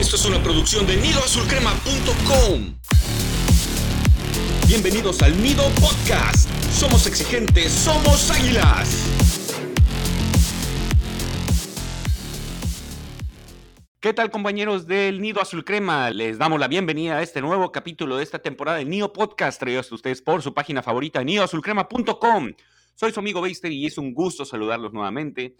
Esto es una producción de nidoazulcrema.com. Bienvenidos al Nido Podcast. Somos exigentes, somos águilas. ¿Qué tal compañeros del Nido Azul Crema? Les damos la bienvenida a este nuevo capítulo de esta temporada del Nido Podcast, traídos a ustedes por su página favorita, nidoazulcrema.com. Soy su amigo Beister y es un gusto saludarlos nuevamente.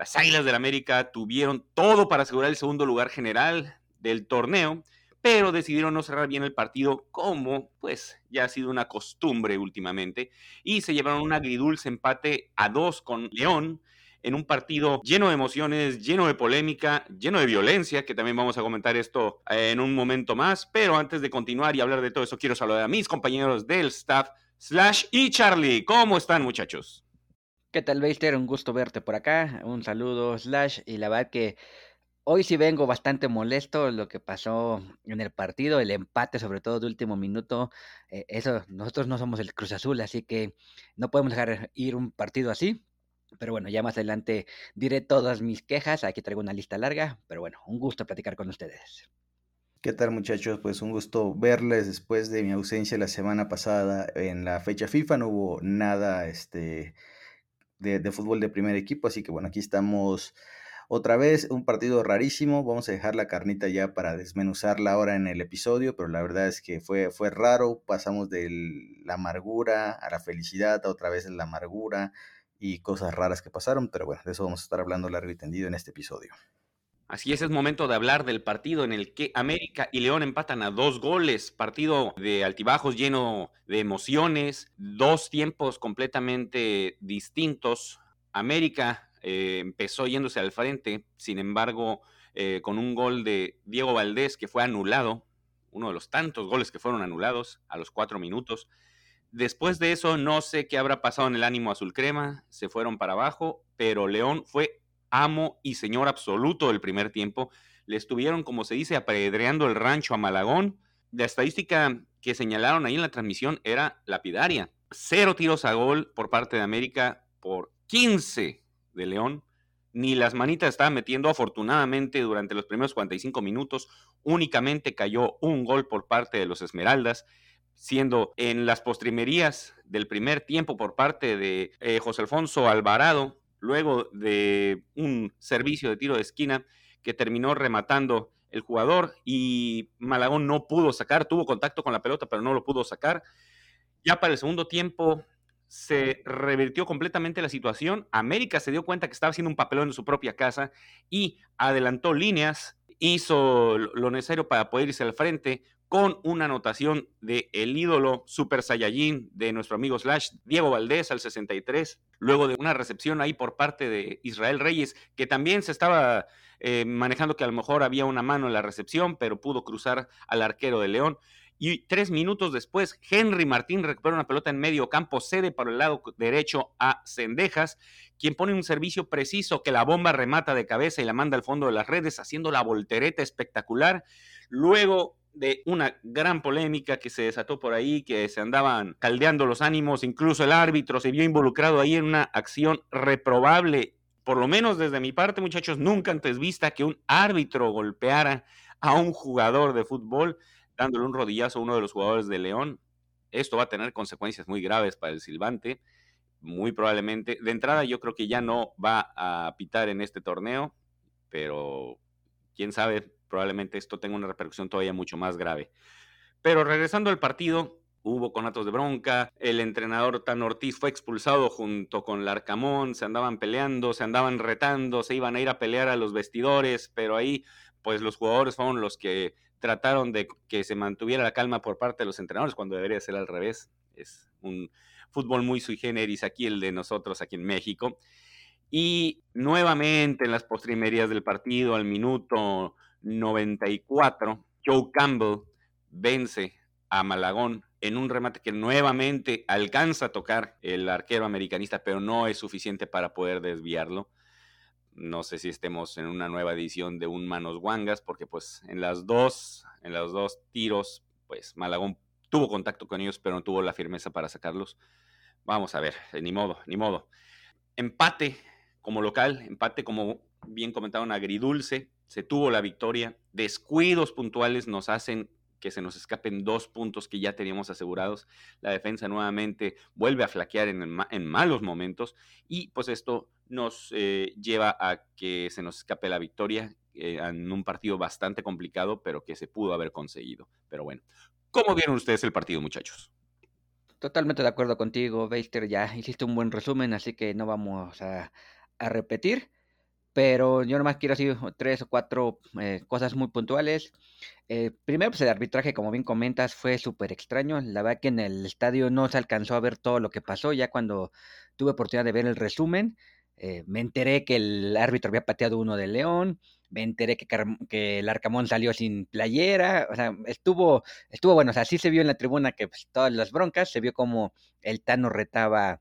Las Águilas del América tuvieron todo para asegurar el segundo lugar general del torneo, pero decidieron no cerrar bien el partido como pues ya ha sido una costumbre últimamente y se llevaron un agridulce empate a dos con León en un partido lleno de emociones, lleno de polémica, lleno de violencia, que también vamos a comentar esto en un momento más, pero antes de continuar y hablar de todo eso quiero saludar a mis compañeros del staff Slash y Charlie. ¿Cómo están muchachos? ¿Qué tal, Beister? Un gusto verte por acá. Un saludo, Slash. Y la verdad que hoy sí vengo bastante molesto lo que pasó en el partido, el empate, sobre todo de último minuto. Eh, eso, nosotros no somos el Cruz Azul, así que no podemos dejar ir un partido así. Pero bueno, ya más adelante diré todas mis quejas. Aquí traigo una lista larga. Pero bueno, un gusto platicar con ustedes. ¿Qué tal muchachos? Pues un gusto verles después de mi ausencia la semana pasada en la fecha FIFA. No hubo nada este, de, fútbol de primer equipo. Así que bueno, aquí estamos otra vez, un partido rarísimo. Vamos a dejar la carnita ya para desmenuzarla ahora en el episodio, pero la verdad es que fue, fue raro. Pasamos de la amargura a la felicidad, otra vez la amargura y cosas raras que pasaron. Pero bueno, de eso vamos a estar hablando largo y tendido en este episodio. Así es, es momento de hablar del partido en el que América y León empatan a dos goles, partido de altibajos lleno de emociones, dos tiempos completamente distintos. América eh, empezó yéndose al frente, sin embargo, eh, con un gol de Diego Valdés que fue anulado, uno de los tantos goles que fueron anulados a los cuatro minutos. Después de eso, no sé qué habrá pasado en el ánimo azul crema, se fueron para abajo, pero León fue amo y señor absoluto del primer tiempo. Le estuvieron, como se dice, apedreando el rancho a Malagón. La estadística que señalaron ahí en la transmisión era lapidaria. Cero tiros a gol por parte de América por 15 de León. Ni las manitas estaban metiendo. Afortunadamente, durante los primeros 45 minutos, únicamente cayó un gol por parte de los Esmeraldas siendo en las postrimerías del primer tiempo por parte de eh, José Alfonso Alvarado, luego de un servicio de tiro de esquina que terminó rematando el jugador y Malagón no pudo sacar, tuvo contacto con la pelota, pero no lo pudo sacar. Ya para el segundo tiempo se revirtió completamente la situación. América se dio cuenta que estaba haciendo un papelón en su propia casa y adelantó líneas, hizo lo necesario para poder irse al frente, con una anotación de el ídolo Super Saiyajin de nuestro amigo Slash, Diego Valdés al 63, luego de una recepción ahí por parte de Israel Reyes, que también se estaba eh, manejando que a lo mejor había una mano en la recepción, pero pudo cruzar al arquero de León. Y tres minutos después, Henry Martín recupera una pelota en medio campo, cede por el lado derecho a Cendejas, quien pone un servicio preciso que la bomba remata de cabeza y la manda al fondo de las redes, haciendo la voltereta espectacular. Luego de una gran polémica que se desató por ahí, que se andaban caldeando los ánimos, incluso el árbitro se vio involucrado ahí en una acción reprobable, por lo menos desde mi parte, muchachos, nunca antes vista que un árbitro golpeara a un jugador de fútbol dándole un rodillazo a uno de los jugadores de León. Esto va a tener consecuencias muy graves para el silbante, muy probablemente. De entrada yo creo que ya no va a pitar en este torneo, pero quién sabe, probablemente esto tenga una repercusión todavía mucho más grave. Pero regresando al partido, hubo conatos de bronca, el entrenador Tan Ortiz fue expulsado junto con Larcamón, se andaban peleando, se andaban retando, se iban a ir a pelear a los vestidores, pero ahí pues los jugadores fueron los que trataron de que se mantuviera la calma por parte de los entrenadores cuando debería ser al revés. Es un fútbol muy sui generis aquí el de nosotros aquí en México. Y nuevamente en las postrimerías del partido, al minuto 94, Joe Campbell vence a Malagón en un remate que nuevamente alcanza a tocar el arquero americanista, pero no es suficiente para poder desviarlo. No sé si estemos en una nueva edición de un Manos Wangas, porque pues en las dos, en los dos tiros, pues Malagón tuvo contacto con ellos, pero no tuvo la firmeza para sacarlos. Vamos a ver, eh, ni modo, ni modo. Empate como local, empate como bien comentado, un agridulce se tuvo la victoria. Descuidos puntuales nos hacen que se nos escapen dos puntos que ya teníamos asegurados. La defensa nuevamente vuelve a flaquear en, malos momentos y pues esto nos eh, lleva a que se nos escape la victoria eh, en un partido bastante complicado, pero que se pudo haber conseguido. Pero bueno, ¿cómo vieron ustedes el partido, muchachos? Totalmente de acuerdo contigo, Beister. Ya hiciste un buen resumen, así que no vamos a, a repetir. Pero yo nomás quiero decir tres o cuatro eh, cosas muy puntuales. Eh, primero, pues el arbitraje, como bien comentas, fue súper extraño. La verdad que en el estadio no se alcanzó a ver todo lo que pasó. Ya cuando tuve oportunidad de ver el resumen, eh, me enteré que el árbitro había pateado uno de León. Me enteré que, que, el Arcamón salió sin playera. O sea, estuvo, estuvo bueno. O sea, sí se vio en la tribuna que pues, todas las broncas. Se vio como el Tano retaba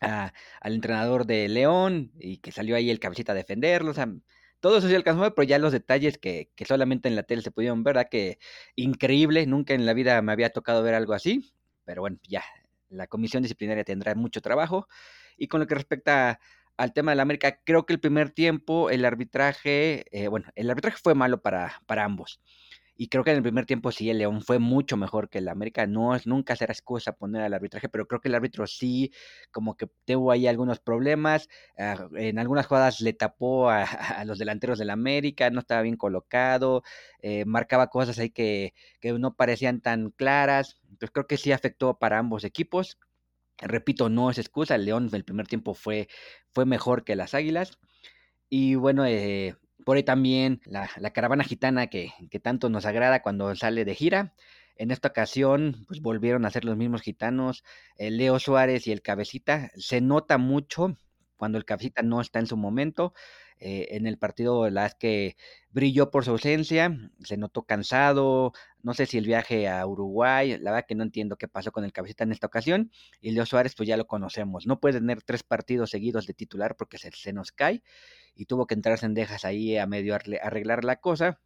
al entrenador de León y que salió ahí el cabecita a defenderlo. O sea, todo eso sí alcanzó, pero ya los detalles que, que solamente en la tele se pudieron ver, ¿verdad? Que increíble, nunca en la vida me había tocado ver algo así. Pero bueno, ya, la comisión disciplinaria tendrá mucho trabajo. Y con lo que respecta al tema de la América, creo que el primer tiempo el arbitraje, eh, bueno, el arbitraje fue malo para, para ambos. Y creo que en el primer tiempo sí, el León fue mucho mejor que el América. No es, nunca será excusa poner al arbitraje, pero creo que el árbitro sí, como que tuvo ahí algunos problemas. Ah, en algunas jugadas le tapó a, los delanteros del América, no estaba bien colocado, eh, marcaba cosas ahí que, que no parecían tan claras. Entonces creo que sí afectó para ambos equipos. Repito, no es excusa, el León en el primer tiempo fue, fue mejor que las Águilas. Y bueno, eh, por ahí también la, caravana gitana que, tanto nos agrada cuando sale de gira. En esta ocasión, pues volvieron a ser los mismos gitanos, el Leo Suárez y el Cabecita. Se nota mucho cuando el Cabecita no está en su momento. Eh, en el partido, la es que brilló por su ausencia, se notó cansado. No sé si el viaje a Uruguay, la verdad que no entiendo qué pasó con el Cabecita en esta ocasión. Y Leo Suárez, pues ya lo conocemos. No puede tener tres partidos seguidos de titular porque se, se nos cae y tuvo que entrar Sendejas ahí a medio arreglar la cosa.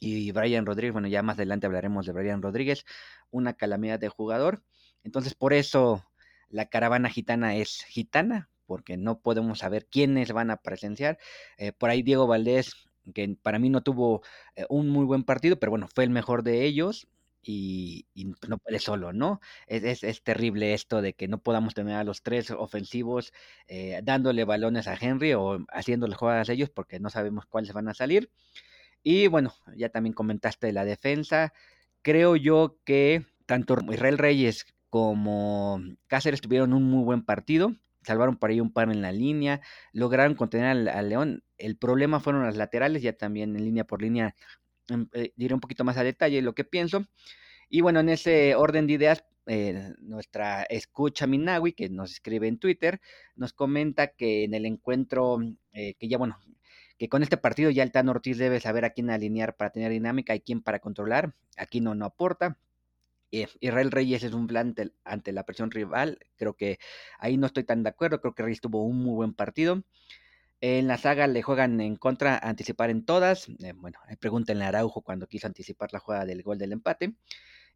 Y Brian Rodríguez, bueno, ya más adelante hablaremos de Brian Rodríguez, una calamidad de jugador. Entonces, por eso la caravana gitana es gitana, porque no podemos saber quiénes van a presenciar. Eh, por ahí Diego Valdés, que para mí no tuvo eh, un muy buen partido, pero bueno, fue el mejor de ellos y, no puede solo, ¿no? Es, es, terrible esto de que no podamos tener a los tres ofensivos eh, dándole balones a Henry o haciéndole jugadas a ellos porque no sabemos cuáles van a salir. Y bueno, ya también comentaste la defensa. Creo yo que tanto Israel Reyes como Cáceres tuvieron un muy buen partido. Salvaron por ahí un par en la línea, lograron contener al León. El problema fueron las laterales, ya también en línea por línea Em, eh, diré un poquito más a detalle lo que pienso. Y bueno, en ese orden de ideas, eh, nuestra escucha Minawi, que nos escribe en Twitter, nos comenta que en el encuentro, eh, que ya bueno, que con este partido ya el Tan Ortiz debe saber a quién alinear para tener dinámica y quién para controlar. Aquí no, no aporta. Israel Reyes es un plan ante la presión rival. Creo que ahí no estoy tan de acuerdo. Creo que Reyes tuvo un muy buen partido. En la saga le juegan en contra, anticipar en todas. Eh, bueno, pregúntenle a Araujo cuando quiso anticipar la jugada del gol del empate.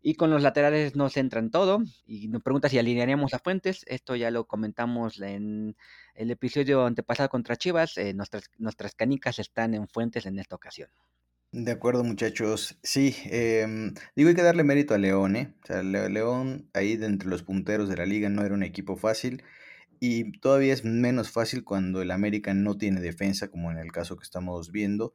Y con los laterales no se entran todo. Y nos pregunta si alinearíamos a Fuentes. Esto ya lo comentamos en el episodio antepasado contra Chivas. Eh, nuestras canicas están en Fuentes en esta ocasión. De acuerdo, muchachos. Sí, em, digo, hay que darle mérito a León, ¿eh? O sea, León ahí de entre los punteros de la liga no era un equipo fácil. Y todavía es menos fácil cuando el América no tiene defensa, como en el caso que estamos viendo.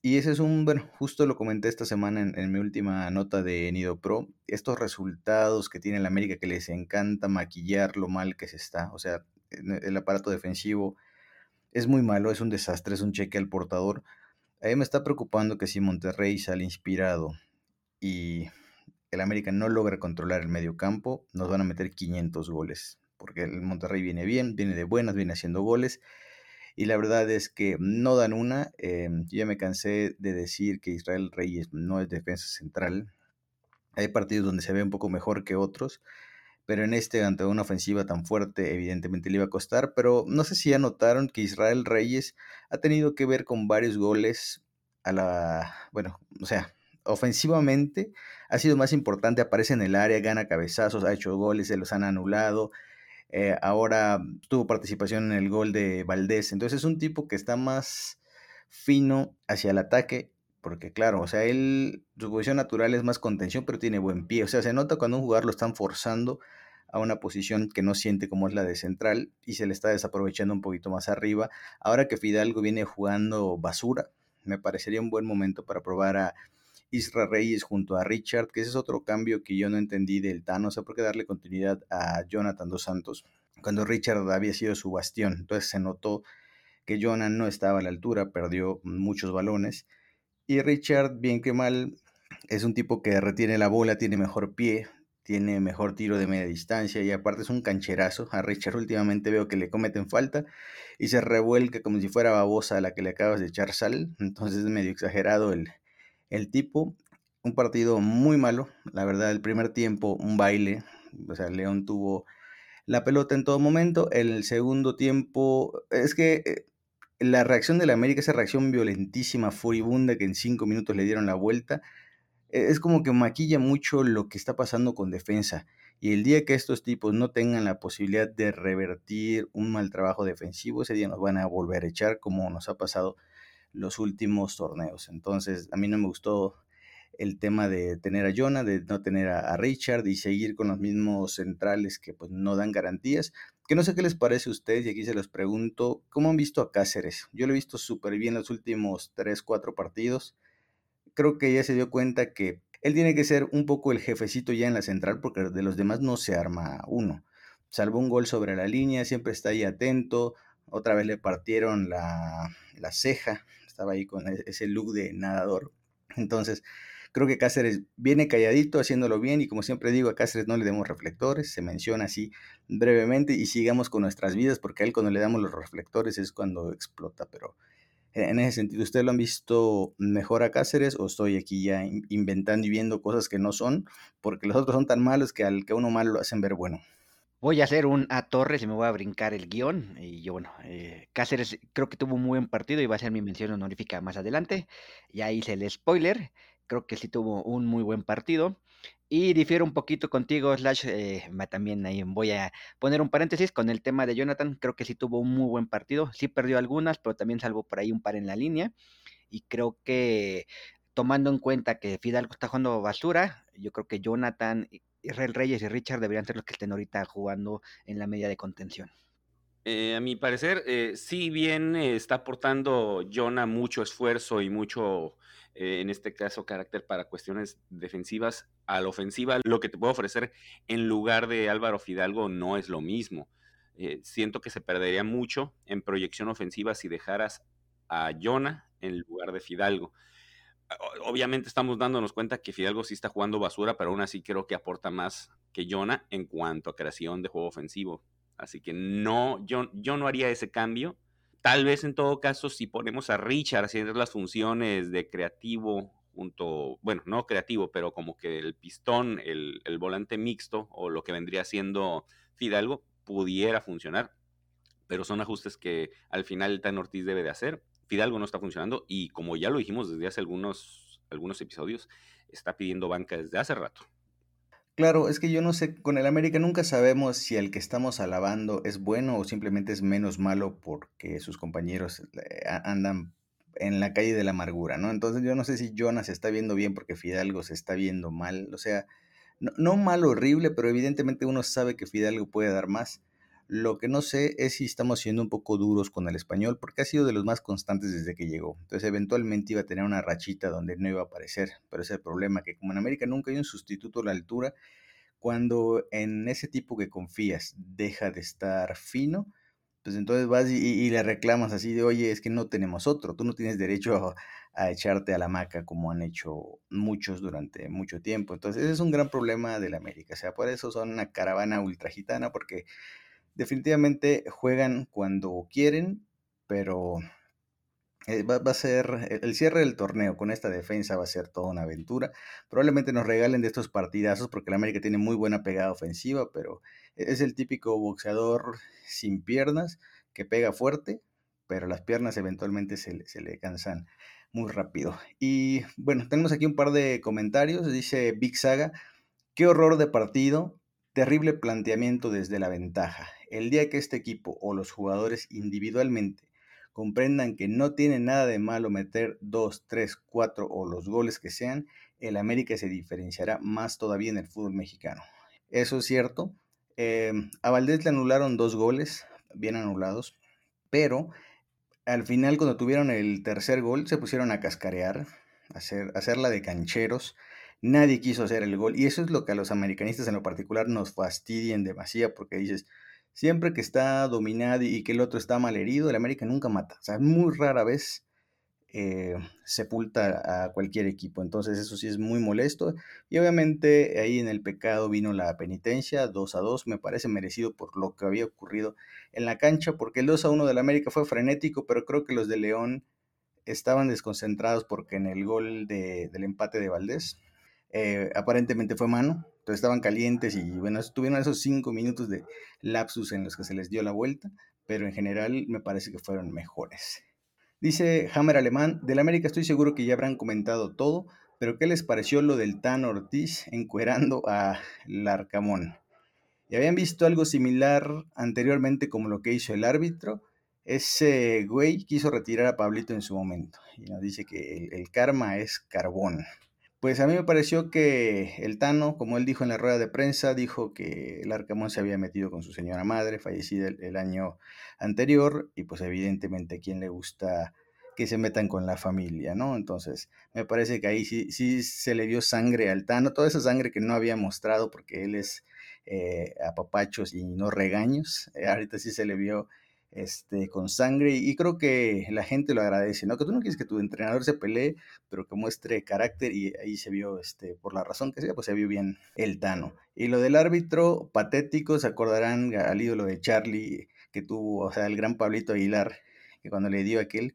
Y ese es un, bueno, justo lo comenté esta semana en, mi última nota de Nido Pro, estos resultados que tiene el América que les encanta maquillar lo mal que se está. O sea, el aparato defensivo es muy malo, es un desastre, es un cheque al portador. A mí me está preocupando que si Monterrey sale inspirado y el América no logra controlar el medio campo, nos van a meter 500 goles porque el Monterrey viene bien, viene de buenas, viene haciendo goles. Y la verdad es que no dan una. Em, yo ya me cansé de decir que Israel Reyes no es defensa central. Hay partidos donde se ve un poco mejor que otros, pero en este, ante una ofensiva tan fuerte, evidentemente le iba a costar. Pero no sé si ya notaron que Israel Reyes ha tenido que ver con varios goles a la. Bueno, o sea, ofensivamente ha sido más importante, aparece en el área, gana cabezazos, ha hecho goles, se los han anulado. Eh, ahora tuvo participación en el gol de Valdés. Entonces es un tipo que está más, fino hacia el ataque, porque claro, o sea, él, su posición natural es más contención, pero tiene buen pie. O sea, se nota cuando un jugador lo están forzando a una posición que no siente como es la de central y se le está desaprovechando un poquito más arriba. Ahora que Fidalgo viene jugando basura, me parecería un buen momento para probar a Isra Reyes junto a Richard, que ese es otro cambio que yo no entendí del Tano, o sea, por qué darle continuidad a Jonathan Dos Santos cuando Richard había sido su bastión. Entonces se notó que Jonathan no estaba a la altura, perdió muchos balones. Y Richard, bien que mal, es un tipo que retiene la bola, tiene mejor pie, tiene mejor tiro de media distancia y aparte es un cancherazo. A Richard últimamente veo que le cometen falta y se revuelca como si fuera babosa a la que le acabas de echar sal. Entonces es medio exagerado el, el tipo. Un partido muy malo, la verdad, el primer tiempo un baile. O sea, León tuvo la pelota en todo momento. El segundo tiempo, es que eh, la reacción de la América, esa reacción violentísima, furibunda, que en cinco minutos le dieron la vuelta, e-, es como que maquilla mucho lo que está pasando con defensa. Y el día que estos tipos no tengan la posibilidad de revertir un mal trabajo defensivo, ese día nos van a volver a echar como nos ha pasado los últimos torneos. Entonces, a mí no me gustó el tema de tener a Jonah, de no tener a, Richard y seguir con los mismos centrales que pues no dan garantías. Que no sé qué les parece a ustedes y aquí se los pregunto, ¿cómo han visto a Cáceres? Yo lo he visto súper bien los últimos 3, 4 partidos creo que ya se dio cuenta que él tiene que ser un poco el jefecito ya en la central porque de los demás no se arma uno. Salvo un gol sobre la línea, siempre está ahí atento. Otra vez le partieron la, la ceja, estaba ahí con e, ese look de nadador. Entonces, creo que Cáceres viene calladito, haciéndolo bien, y como siempre digo, a Cáceres no le demos reflectores, se menciona así brevemente, y sigamos con nuestras vidas, porque a él cuando le damos los reflectores es cuando explota, pero en ese sentido, ¿ustedes lo han visto mejor a Cáceres o estoy aquí ya inventando y viendo cosas que no son? Porque los otros son tan malos que al que uno malo lo hacen ver bueno. Voy a hacer un a Torres y me voy a brincar el guion. Y yo, bueno, eh, Cáceres creo que tuvo un muy buen partido y va a ser mi mención honorífica más adelante. Ya hice el spoiler. Creo que sí tuvo un muy buen partido. Y difiero un poquito contigo, Slash, eh, también ahí voy a poner un paréntesis con el tema de Jonathan, creo que sí tuvo un muy buen partido, sí perdió algunas, pero también salvo por ahí un par en la línea, y creo que tomando en cuenta que Fidalgo está jugando basura, yo creo que Jonathan, Israel Reyes y Richard deberían ser los que estén ahorita jugando en la media de contención. Eh, a mi parecer, eh, sí bien está aportando Jonah mucho esfuerzo y mucho eh, en este caso carácter para cuestiones defensivas, a la ofensiva, lo que te puedo ofrecer en lugar de Álvaro Fidalgo no es lo mismo. Eh, siento que se perdería mucho en proyección ofensiva si dejaras a Jonah en lugar de Fidalgo. Obviamente estamos dándonos cuenta que Fidalgo sí está jugando basura, pero aún así creo que aporta más que Jonah en cuanto a creación de juego ofensivo. Así que no, yo no haría ese cambio Tal vez en todo caso, si ponemos a Richard haciendo las funciones de creativo junto, bueno, no creativo, pero como que el pistón, el, volante mixto o lo que vendría siendo Fidalgo, pudiera funcionar. Pero son ajustes que al final Tan Ortiz debe de hacer. Fidalgo no está funcionando y como ya lo dijimos desde hace algunos, algunos episodios, está pidiendo banca desde hace rato. Claro, es que yo no sé, con el América nunca sabemos si el que estamos alabando es bueno o simplemente es menos malo porque sus compañeros eh, andan en la calle de la amargura, ¿no? Entonces yo no sé si Jonas está viendo bien porque Fidalgo se está viendo mal, o sea, no, no mal horrible, pero evidentemente uno sabe que Fidalgo puede dar más. Lo que no sé es si estamos siendo un poco duros con el español, porque ha sido de los más constantes desde que llegó. Entonces, eventualmente iba a tener una rachita donde no iba a aparecer. Pero es el problema, que como en América nunca hay un sustituto a la altura, cuando en ese tipo que confías deja de estar fino, pues entonces vas y, le reclamas así de, oye, es que no tenemos otro, tú no tienes derecho a, echarte a la maca como han hecho muchos durante mucho tiempo. Entonces, ese es un gran problema de la América. O sea, por eso son una caravana ultra gitana, porque definitivamente juegan cuando quieren, pero eh, va, a ser el cierre del torneo con esta defensa va a ser toda una aventura. Probablemente nos regalen de estos partidazos porque el América tiene muy buena pegada ofensiva, pero e, es el típico boxeador sin piernas que pega fuerte, pero las piernas eventualmente se, se le cansan muy rápido. Y bueno, tenemos aquí un par de comentarios. Dice Big Saga, qué horror de partido, terrible planteamiento desde la ventaja el día que este equipo o los jugadores individualmente comprendan que no tiene nada de malo meter dos, tres, cuatro o los goles que sean, el América se diferenciará más todavía en el fútbol mexicano. Eso es cierto. Eh, a Valdés le anularon dos goles, bien anulados, pero al final cuando tuvieron el tercer gol se pusieron a cascarear, a hacer, hacerla de cancheros. Nadie quiso hacer el gol y eso es lo que a los americanistas en lo particular nos fastidian demasiado porque dices, siempre que está dominado y que el otro está mal herido, el América nunca mata. O sea, muy rara vez eh, sepulta a cualquier equipo. Entonces eso sí es muy molesto. Y obviamente ahí en el pecado vino la penitencia, 2 a 2, me parece merecido por lo que había ocurrido en la cancha, porque el 2 a 1 del América fue frenético, pero creo que los de León estaban desconcentrados porque en el gol del empate de Valdés eh, aparentemente fue mano, estaban calientes y bueno, tuvieron esos cinco minutos de lapsus en los que se les dio la vuelta, pero en general me parece que fueron mejores. Dice Hammer Alemán, del América estoy seguro que ya habrán comentado todo, pero ¿qué les pareció lo del Tan Ortiz encuerando a Larcamón? ¿Y habían visto algo similar anteriormente como lo que hizo el árbitro? Ese güey quiso retirar a Pablito en su momento y nos dice que el karma es carbón. Pues a mí me pareció que el Tano, como él dijo en la rueda de prensa, dijo que el Arcamón se había metido con su señora madre, fallecida el, año anterior, y pues evidentemente a quien le gusta que se metan con la familia, ¿no? Entonces, me parece que ahí sí, se le dio sangre al Tano, toda esa sangre que no había mostrado porque él es eh, apapachos y no regaños, eh, ahorita sí se le vio este, con sangre y creo que la gente lo agradece, ¿no? Que tú no quieres que tu entrenador se pelee, pero que muestre carácter y ahí se vio, este, por la razón que sea, pues se vio bien el Tano. Y lo del árbitro patético, se acordarán al ídolo de Charlie que tuvo, o sea, el gran Pablito Aguilar, que cuando le dio aquel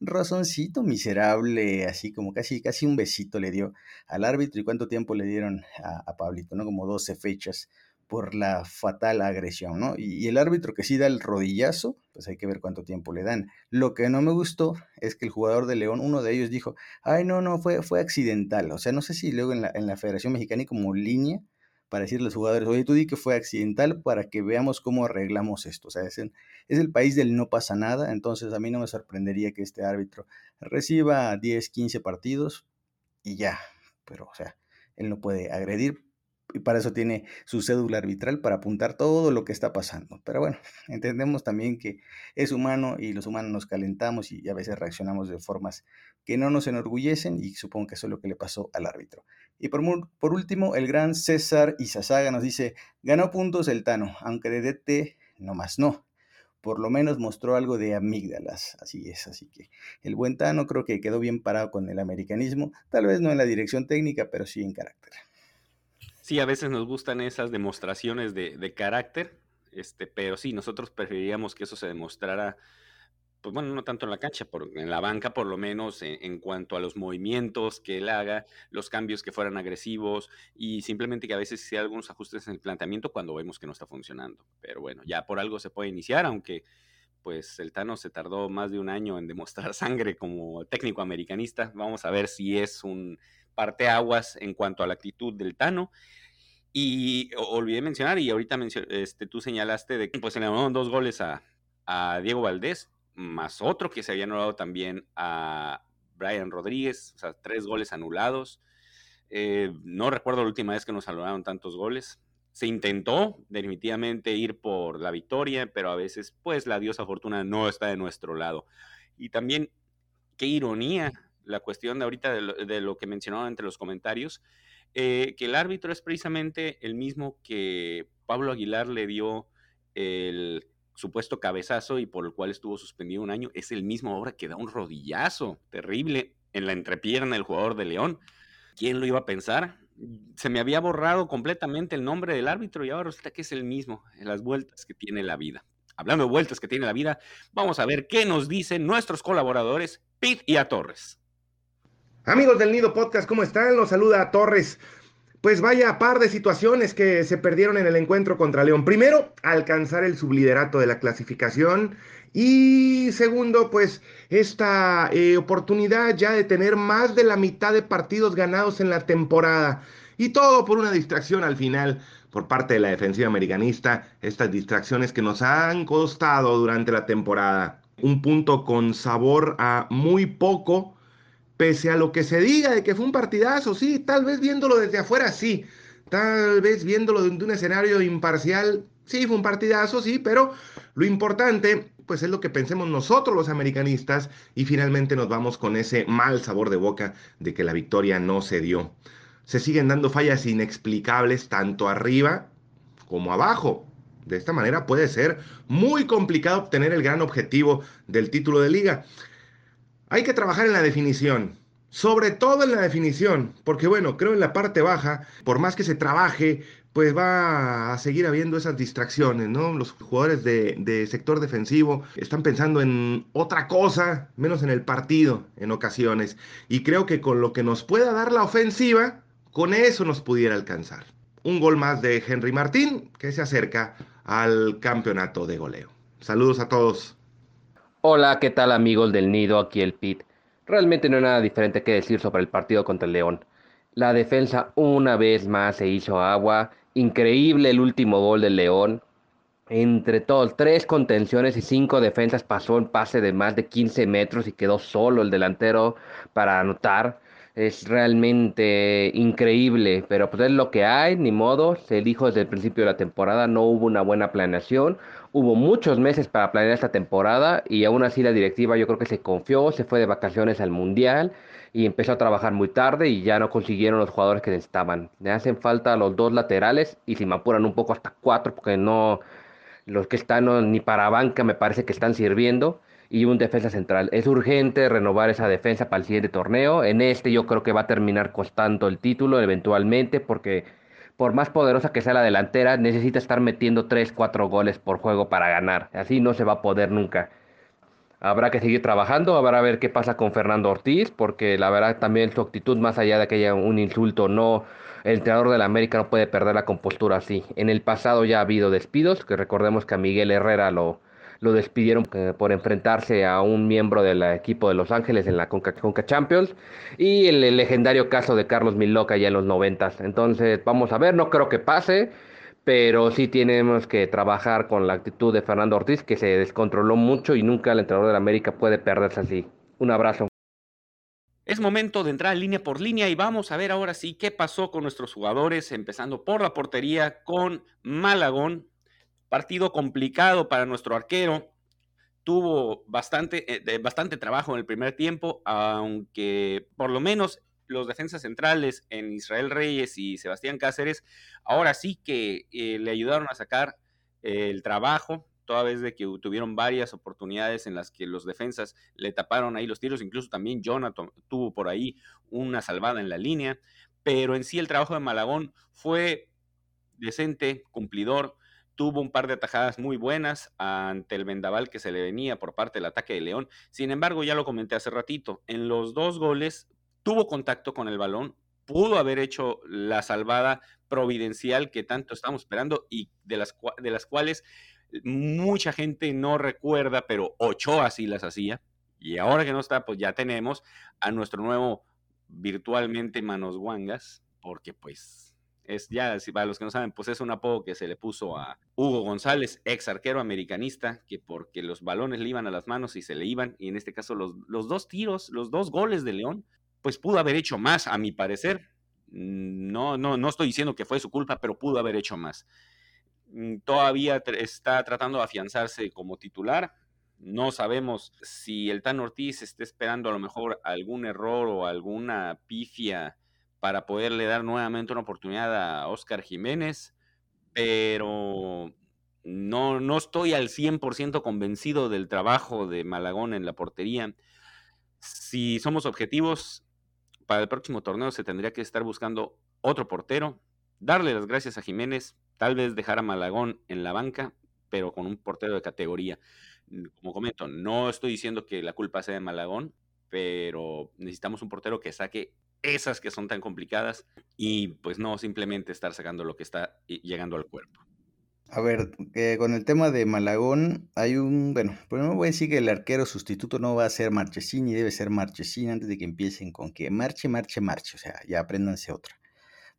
razoncito miserable, así como casi, casi un besito le dio al árbitro y cuánto tiempo le dieron a, a Pablito, ¿no? Como 12 fechas por la fatal agresión, ¿no? Y, el árbitro que sí da el rodillazo, pues hay que ver cuánto tiempo le dan. Lo que no me gustó es que el jugador de León, uno de ellos dijo, ay, no, no, fue, fue accidental. O sea, no sé si luego en la, en la Federación Mexicana y como línea para decirle a los jugadores, oye, tú di que fue accidental para que veamos cómo arreglamos esto. O sea, es, es el país del no pasa nada, entonces a mí no me sorprendería que este árbitro reciba 10, 15 partidos y ya. Pero, o sea, él no puede agredir y para eso tiene su cédula arbitral para apuntar todo lo que está pasando. Pero bueno, entendemos también que es humano y los humanos nos calentamos y a veces reaccionamos de formas que no nos enorgullecen y supongo que eso es lo que le pasó al árbitro. Y por, por último, el gran César Izazaga nos dice, ganó puntos el Tano, aunque de DT no más no. Por lo menos mostró algo de amígdalas, así es, así que el buen Tano creo que quedó bien parado con el americanismo, tal vez no en la dirección técnica, pero sí en carácter. Sí, a veces nos gustan esas demostraciones de, carácter, este, pero sí, nosotros preferiríamos que eso se demostrara, pues bueno, no tanto en la cancha, por, en la banca por lo menos, en, cuanto a los movimientos que él haga, los cambios que fueran agresivos y simplemente que a veces sea algunos ajustes en el planteamiento cuando vemos que no está funcionando. Pero bueno, ya por algo se puede iniciar, aunque pues el Tano se tardó más de un año en demostrar sangre como técnico americanista. Vamos a ver si es un parteaguas en cuanto a la actitud del Tano. Y olvidé mencionar, y ahorita este, tú señalaste de que pues, se le anularon dos goles a, Diego Valdés, más otro que se había anulado también a Brian Rodríguez, o sea, tres goles anulados. Eh, no recuerdo la última vez que nos anularon tantos goles. Se intentó definitivamente ir por la victoria, pero a veces, pues, la diosa fortuna no está de nuestro lado. Y también, qué ironía la cuestión de ahorita de lo, que mencionaban entre los comentarios, eh, que el árbitro es precisamente el mismo que Pablo Aguilar le dio el supuesto cabezazo y por el cual estuvo suspendido un año, es el mismo ahora que da un rodillazo terrible en la entrepierna del jugador de León. ¿Quién lo iba a pensar? Se me había borrado completamente el nombre del árbitro y ahora resulta que es el mismo en las vueltas que tiene la vida. Hablando de vueltas que tiene la vida, vamos a ver qué nos dicen nuestros colaboradores, Pete y a Torres. Amigos del Nido Podcast, ¿cómo están? Los saluda a Torres. Pues vaya par de situaciones que se perdieron en el encuentro contra León. Primero, alcanzar el subliderato de la clasificación. Y segundo, pues esta eh, oportunidad ya de tener más de la mitad de partidos ganados en la temporada. Y todo por una distracción al final por parte de la defensiva americanista. Estas distracciones que nos han costado durante la temporada. un punto con sabor a muy poco, pese a lo que se diga de que fue un partidazo, sí, tal vez viéndolo desde afuera, sí, tal vez viéndolo desde un escenario imparcial, sí, fue un partidazo, sí, pero lo importante, pues es lo que pensemos nosotros los americanistas y finalmente nos vamos con ese mal sabor de boca de que la victoria no se dio. Se siguen dando fallas inexplicables tanto arriba como abajo. De esta manera puede ser muy complicado obtener el gran objetivo del título de liga. Hay que trabajar en la definición, sobre todo en la definición, porque bueno, creo en la parte baja, por más que se trabaje, pues va a seguir habiendo esas distracciones, ¿no? Los jugadores de, sector defensivo están pensando en otra cosa, menos en el partido en ocasiones. Y creo que con lo que nos pueda dar la ofensiva, con eso nos pudiera alcanzar. Un gol más de Henry Martín que se acerca al campeonato de goleo. Saludos a todos. Hola, ¿qué tal amigos del Nido? Aquí el Pit. Realmente no hay nada diferente que decir sobre el partido contra el León. La defensa una vez más se hizo agua. Increíble el último gol del León. Entre todos, tres contenciones y cinco defensas pasó en pase de más de 15 metros y quedó solo el delantero para anotar es realmente increíble, pero pues es lo que hay, ni modo, se dijo desde el principio de la temporada, no hubo una buena planeación, hubo muchos meses para planear esta temporada y aún así la directiva yo creo que se confió, se fue de vacaciones al Mundial y empezó a trabajar muy tarde y ya no consiguieron los jugadores que necesitaban. Le hacen falta los dos laterales y si me apuran un poco hasta cuatro porque no, los que están ni para banca me parece que están sirviendo y un defensa central. Es urgente renovar esa defensa para el siguiente torneo. En este yo creo que va a terminar costando el título eventualmente porque por más poderosa que sea la delantera, necesita estar metiendo 3, 4 goles por juego para ganar. Así no se va a poder nunca. Habrá que seguir trabajando, habrá que ver qué pasa con Fernando Ortiz, porque la verdad también su actitud, más allá de que haya un insulto, no, el entrenador de la América no puede perder la compostura así. En el pasado ya ha habido despidos, que recordemos que a Miguel Herrera lo, lo despidieron eh, por enfrentarse a un miembro del equipo de Los Ángeles en la Conca, Champions y el, legendario caso de Carlos Miloca ya en los noventas. Entonces vamos a ver, no creo que pase, pero sí tenemos que trabajar con la actitud de Fernando Ortiz que se descontroló mucho y nunca el entrenador de la América puede perderse así. Un abrazo. Es momento de entrar línea por línea y vamos a ver ahora sí qué pasó con nuestros jugadores, empezando por la portería con Malagón, Partido complicado para nuestro arquero. Tuvo bastante, eh, bastante trabajo en el primer tiempo, aunque por lo menos los defensas centrales en Israel Reyes y Sebastián Cáceres, ahora sí que eh, le ayudaron a sacar eh, el trabajo, toda vez de que tuvieron varias oportunidades en las que los defensas le taparon ahí los tiros, incluso también Jonathan tuvo por ahí una salvada en la línea, pero en sí el trabajo de Malagón fue decente, cumplidor, tuvo un par de atajadas muy buenas ante el vendaval que se le venía por parte del ataque de León. Sin embargo, ya lo comenté hace ratito, en los dos goles tuvo contacto con el balón, pudo haber hecho la salvada providencial que tanto estamos esperando y de las, de las cuales mucha gente no recuerda, pero Ochoa sí las hacía. Y ahora que no está, pues ya tenemos a nuestro nuevo virtualmente Manos Guangas, porque pues es ya, para los que no saben, pues es un apodo que se le puso a Hugo González, ex arquero americanista, que porque los balones le iban a las manos y se le iban, y en este caso los, los dos tiros, los dos goles de León, pues pudo haber hecho más, a mi parecer. No, no, no estoy diciendo que fue su culpa, pero pudo haber hecho más. Mm, todavía está tratando de afianzarse como titular. No sabemos si el Tan Ortiz está esperando a lo mejor algún error o alguna pifia para poderle dar nuevamente una oportunidad a Oscar Jiménez, pero no, no estoy al 100% convencido del trabajo de Malagón en la portería. Si somos objetivos, para el próximo torneo se tendría que estar buscando otro portero, darle las gracias a Jiménez, tal vez dejar a Malagón en la banca, pero con un portero de categoría. Como comento, no estoy diciendo que la culpa sea de Malagón, pero necesitamos un portero que saque esas que son tan complicadas y pues no simplemente estar sacando lo que está llegando al cuerpo. A ver, eh, con el tema de Malagón, hay un, bueno, primero voy a decir que el arquero sustituto no va a ser Marchesini, debe ser Marchesini antes de que empiecen con que marche, marche, marche, o sea, ya apréndanse otra.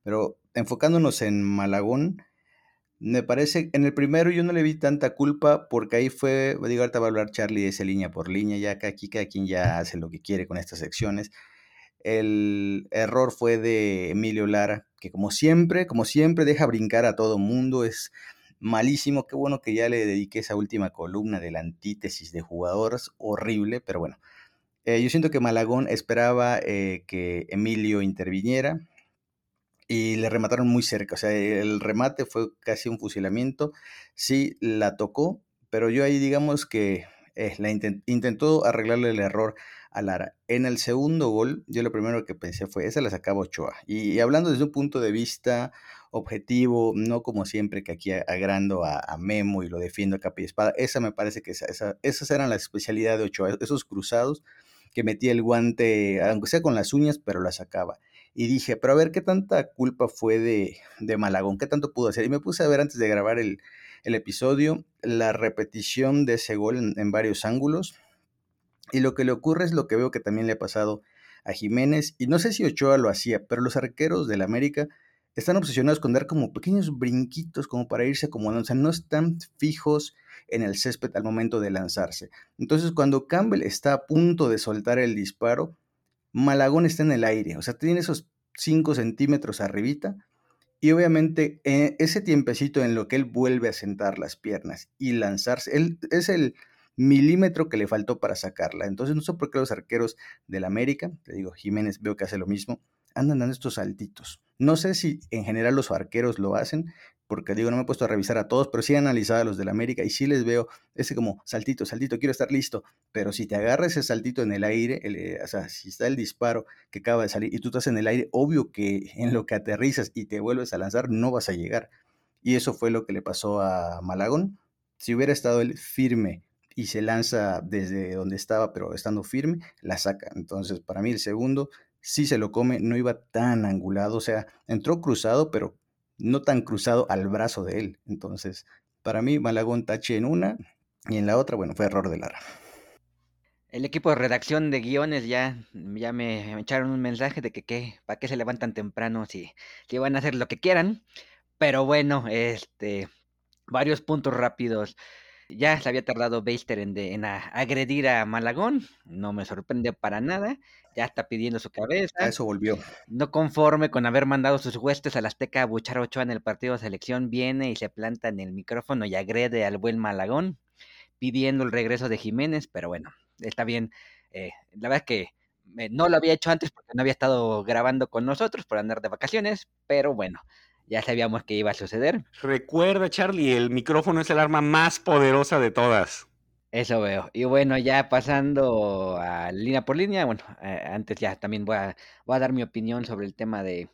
Pero enfocándonos en Malagón, Me parece, en el primero yo no le vi tanta culpa porque ahí fue, digo, ahorita va a hablar Charlie de ese línea por línea, ya que aquí cada quien ya hace lo que quiere con estas secciones. El error fue de Emilio Lara, que como siempre, como siempre deja brincar a todo mundo, es malísimo, qué bueno que ya le dediqué esa última columna de la antítesis de jugadores, horrible, pero bueno. Eh, yo siento que Malagón esperaba eh, que Emilio interviniera, y le remataron muy cerca. O sea, el remate fue casi un fusilamiento. Sí, la tocó, pero yo ahí digamos que eh, la intentó arreglarle el error a Lara. En el segundo gol, yo lo primero que pensé fue, esa la sacaba Ochoa. Y, hablando desde un punto de vista objetivo, no como siempre que aquí agrando a, Memo y lo defiendo a capa y espada, esa me parece que esa, esas eran la especialidad de Ochoa, esos cruzados que metía el guante, aunque sea con las uñas, pero la sacaba y dije, pero a ver qué tanta culpa fue de, de Malagón, qué tanto pudo hacer. Y me puse a ver antes de grabar el, episodio la repetición de ese gol en, varios ángulos. Y lo que le ocurre es lo que veo que también le ha pasado a Jiménez. Y no sé si Ochoa lo hacía, pero los arqueros del América están obsesionados con dar como pequeños brinquitos como para irse como O sea, no están fijos en el césped al momento de lanzarse. Entonces, cuando Campbell está a punto de soltar el disparo, Malagón está en el aire, o sea, tiene esos 5 centímetros arribita y obviamente eh, ese tiempecito en lo que él vuelve a sentar las piernas y lanzarse, él, es el milímetro que le faltó para sacarla. Entonces no sé por qué los arqueros del América, te digo, Jiménez veo que hace lo mismo, andan dando estos saltitos. No sé si en general los arqueros lo hacen, porque digo, no me he puesto a revisar a todos, pero sí he analizado a los del América y sí les veo ese como saltito, saltito, quiero estar listo, pero si te agarra ese saltito en el aire, eh, o sea, si está el disparo que acaba de salir y tú estás en el aire, obvio que en lo que aterrizas y te vuelves a lanzar, no vas a llegar. Y eso fue lo que le pasó a Malagón. Si hubiera estado él firme y se lanza desde donde estaba, pero estando firme, la saca. Entonces, para mí el segundo sí se lo come, no iba tan angulado, o sea, entró cruzado, pero no tan cruzado al brazo de él. Entonces, para mí, Malagón tache en una y en la otra, bueno, fue error de Lara. El equipo de redacción de guiones ya, ya me, echaron un mensaje de que, ¿qué? ¿para qué se levantan temprano si, si van a hacer lo que quieran? Pero bueno, este, varios puntos rápidos. Ya se había tardado Beister en, en agredir a Malagón, no me sorprende para nada ya está pidiendo su cabeza. A eso volvió. No conforme con haber mandado sus huestes al Azteca a buchar Ochoa en el partido de selección, viene y se planta en el micrófono y agrede al buen Malagón, pidiendo el regreso de Jiménez, pero bueno, está bien. Eh, la verdad es que eh, no lo había hecho antes porque no había estado grabando con nosotros por andar de vacaciones, pero bueno, ya sabíamos que iba a suceder. Recuerda, Charlie, el micrófono es el arma más poderosa de todas. Eso veo. Y bueno, ya pasando a línea por línea, bueno, eh, antes ya también voy a, voy a dar mi opinión sobre el tema de,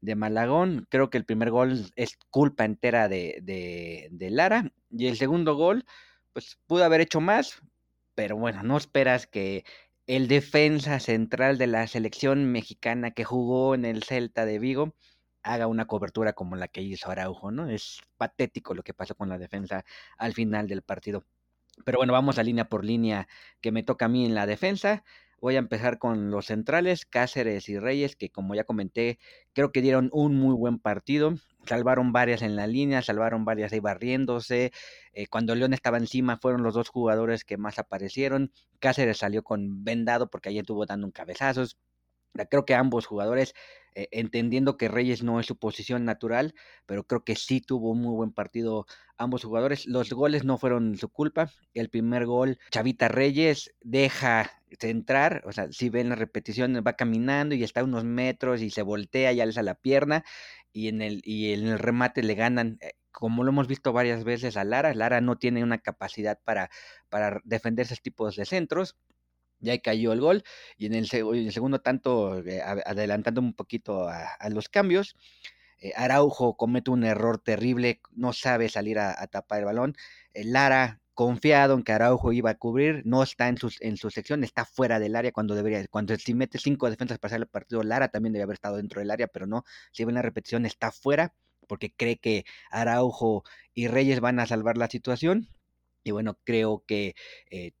de Malagón. Creo que el primer gol es culpa entera de, de, de Lara. Y el segundo gol, pues pudo haber hecho más, pero bueno, no esperas que el defensa central de la selección mexicana que jugó en el Celta de Vigo haga una cobertura como la que hizo Araujo, ¿no? Es patético lo que pasó con la defensa al final del partido. Pero bueno, vamos a línea por línea que me toca a mí en la defensa. Voy a empezar con los centrales, Cáceres y Reyes, que como ya comenté, creo que dieron un muy buen partido. Salvaron varias en la línea, salvaron varias ahí barriéndose. Eh, cuando León estaba encima, fueron los dos jugadores que más aparecieron. Cáceres salió con vendado porque ayer estuvo dando un cabezazos. Creo que ambos jugadores, eh, entendiendo que Reyes no es su posición natural, pero creo que sí tuvo un muy buen partido ambos jugadores. Los goles no fueron su culpa. El primer gol, Chavita Reyes deja centrar, o sea, si ven la repetición, va caminando y está a unos metros y se voltea y alza la pierna y en el, y en el remate le ganan. Eh, como lo hemos visto varias veces a Lara, Lara no tiene una capacidad para, para defender esos tipos de centros ya cayó el gol y en el, segundo tanto, eh, adelantando un poquito a, los cambios, eh, Araujo comete un error terrible, no sabe salir a, tapar el balón. Eh, Lara, confiado en que Araujo iba a cubrir, no está en su, en su sección, está fuera del área cuando debería. Cuando si mete cinco defensas para hacer el partido, Lara también debe haber estado dentro del área, pero no, si ven la repetición, está fuera porque cree que Araujo y Reyes van a salvar la situación. Y bueno, creo que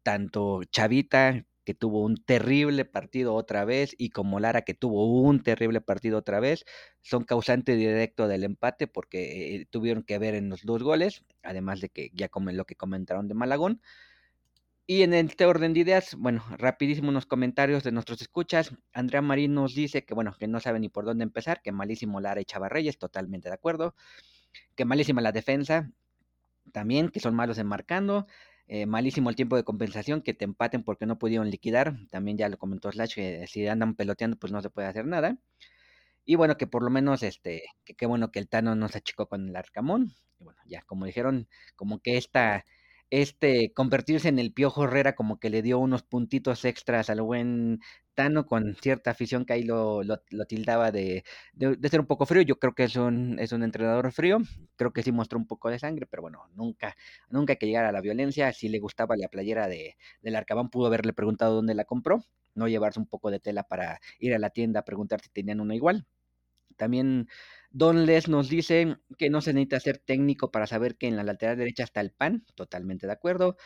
tanto Chavita que tuvo un terrible partido otra vez, y como Lara, que tuvo un terrible partido otra vez, son causante directo del empate porque eh, tuvieron que ver en los dos goles, además de que ya como lo que comentaron de Malagón. Y en este orden de ideas, bueno, rapidísimo unos comentarios de nuestros escuchas. Andrea Marín nos dice que, bueno, que no sabe ni por dónde empezar, que malísimo Lara y Chavarreyes, totalmente de acuerdo. Que malísima la defensa, también, que son malos en marcando. Eh, malísimo el tiempo de compensación, que te empaten porque no pudieron liquidar. También ya lo comentó Slash, que si andan peloteando, pues no se puede hacer nada. Y bueno, que por lo menos, este, que qué bueno que el Tano no se achicó con el Arcamón. Y bueno, ya como dijeron, como que esta este convertirse en el Piojo Herrera como que le dio unos puntitos extras al buen Tano con cierta afición que ahí lo, lo, tildaba de, de, ser un poco frío. Yo creo que es un, es un entrenador frío, creo que sí mostró un poco de sangre, pero bueno, nunca, nunca que llegara a la violencia. Si le gustaba la playera de, del Arcabán, pudo haberle preguntado dónde la compró, no llevarse un poco de tela para ir a la tienda a preguntar si tenían una igual. También Don Les nos dice que no se necesita ser técnico para saber que en la lateral derecha está el PAN, totalmente de acuerdo.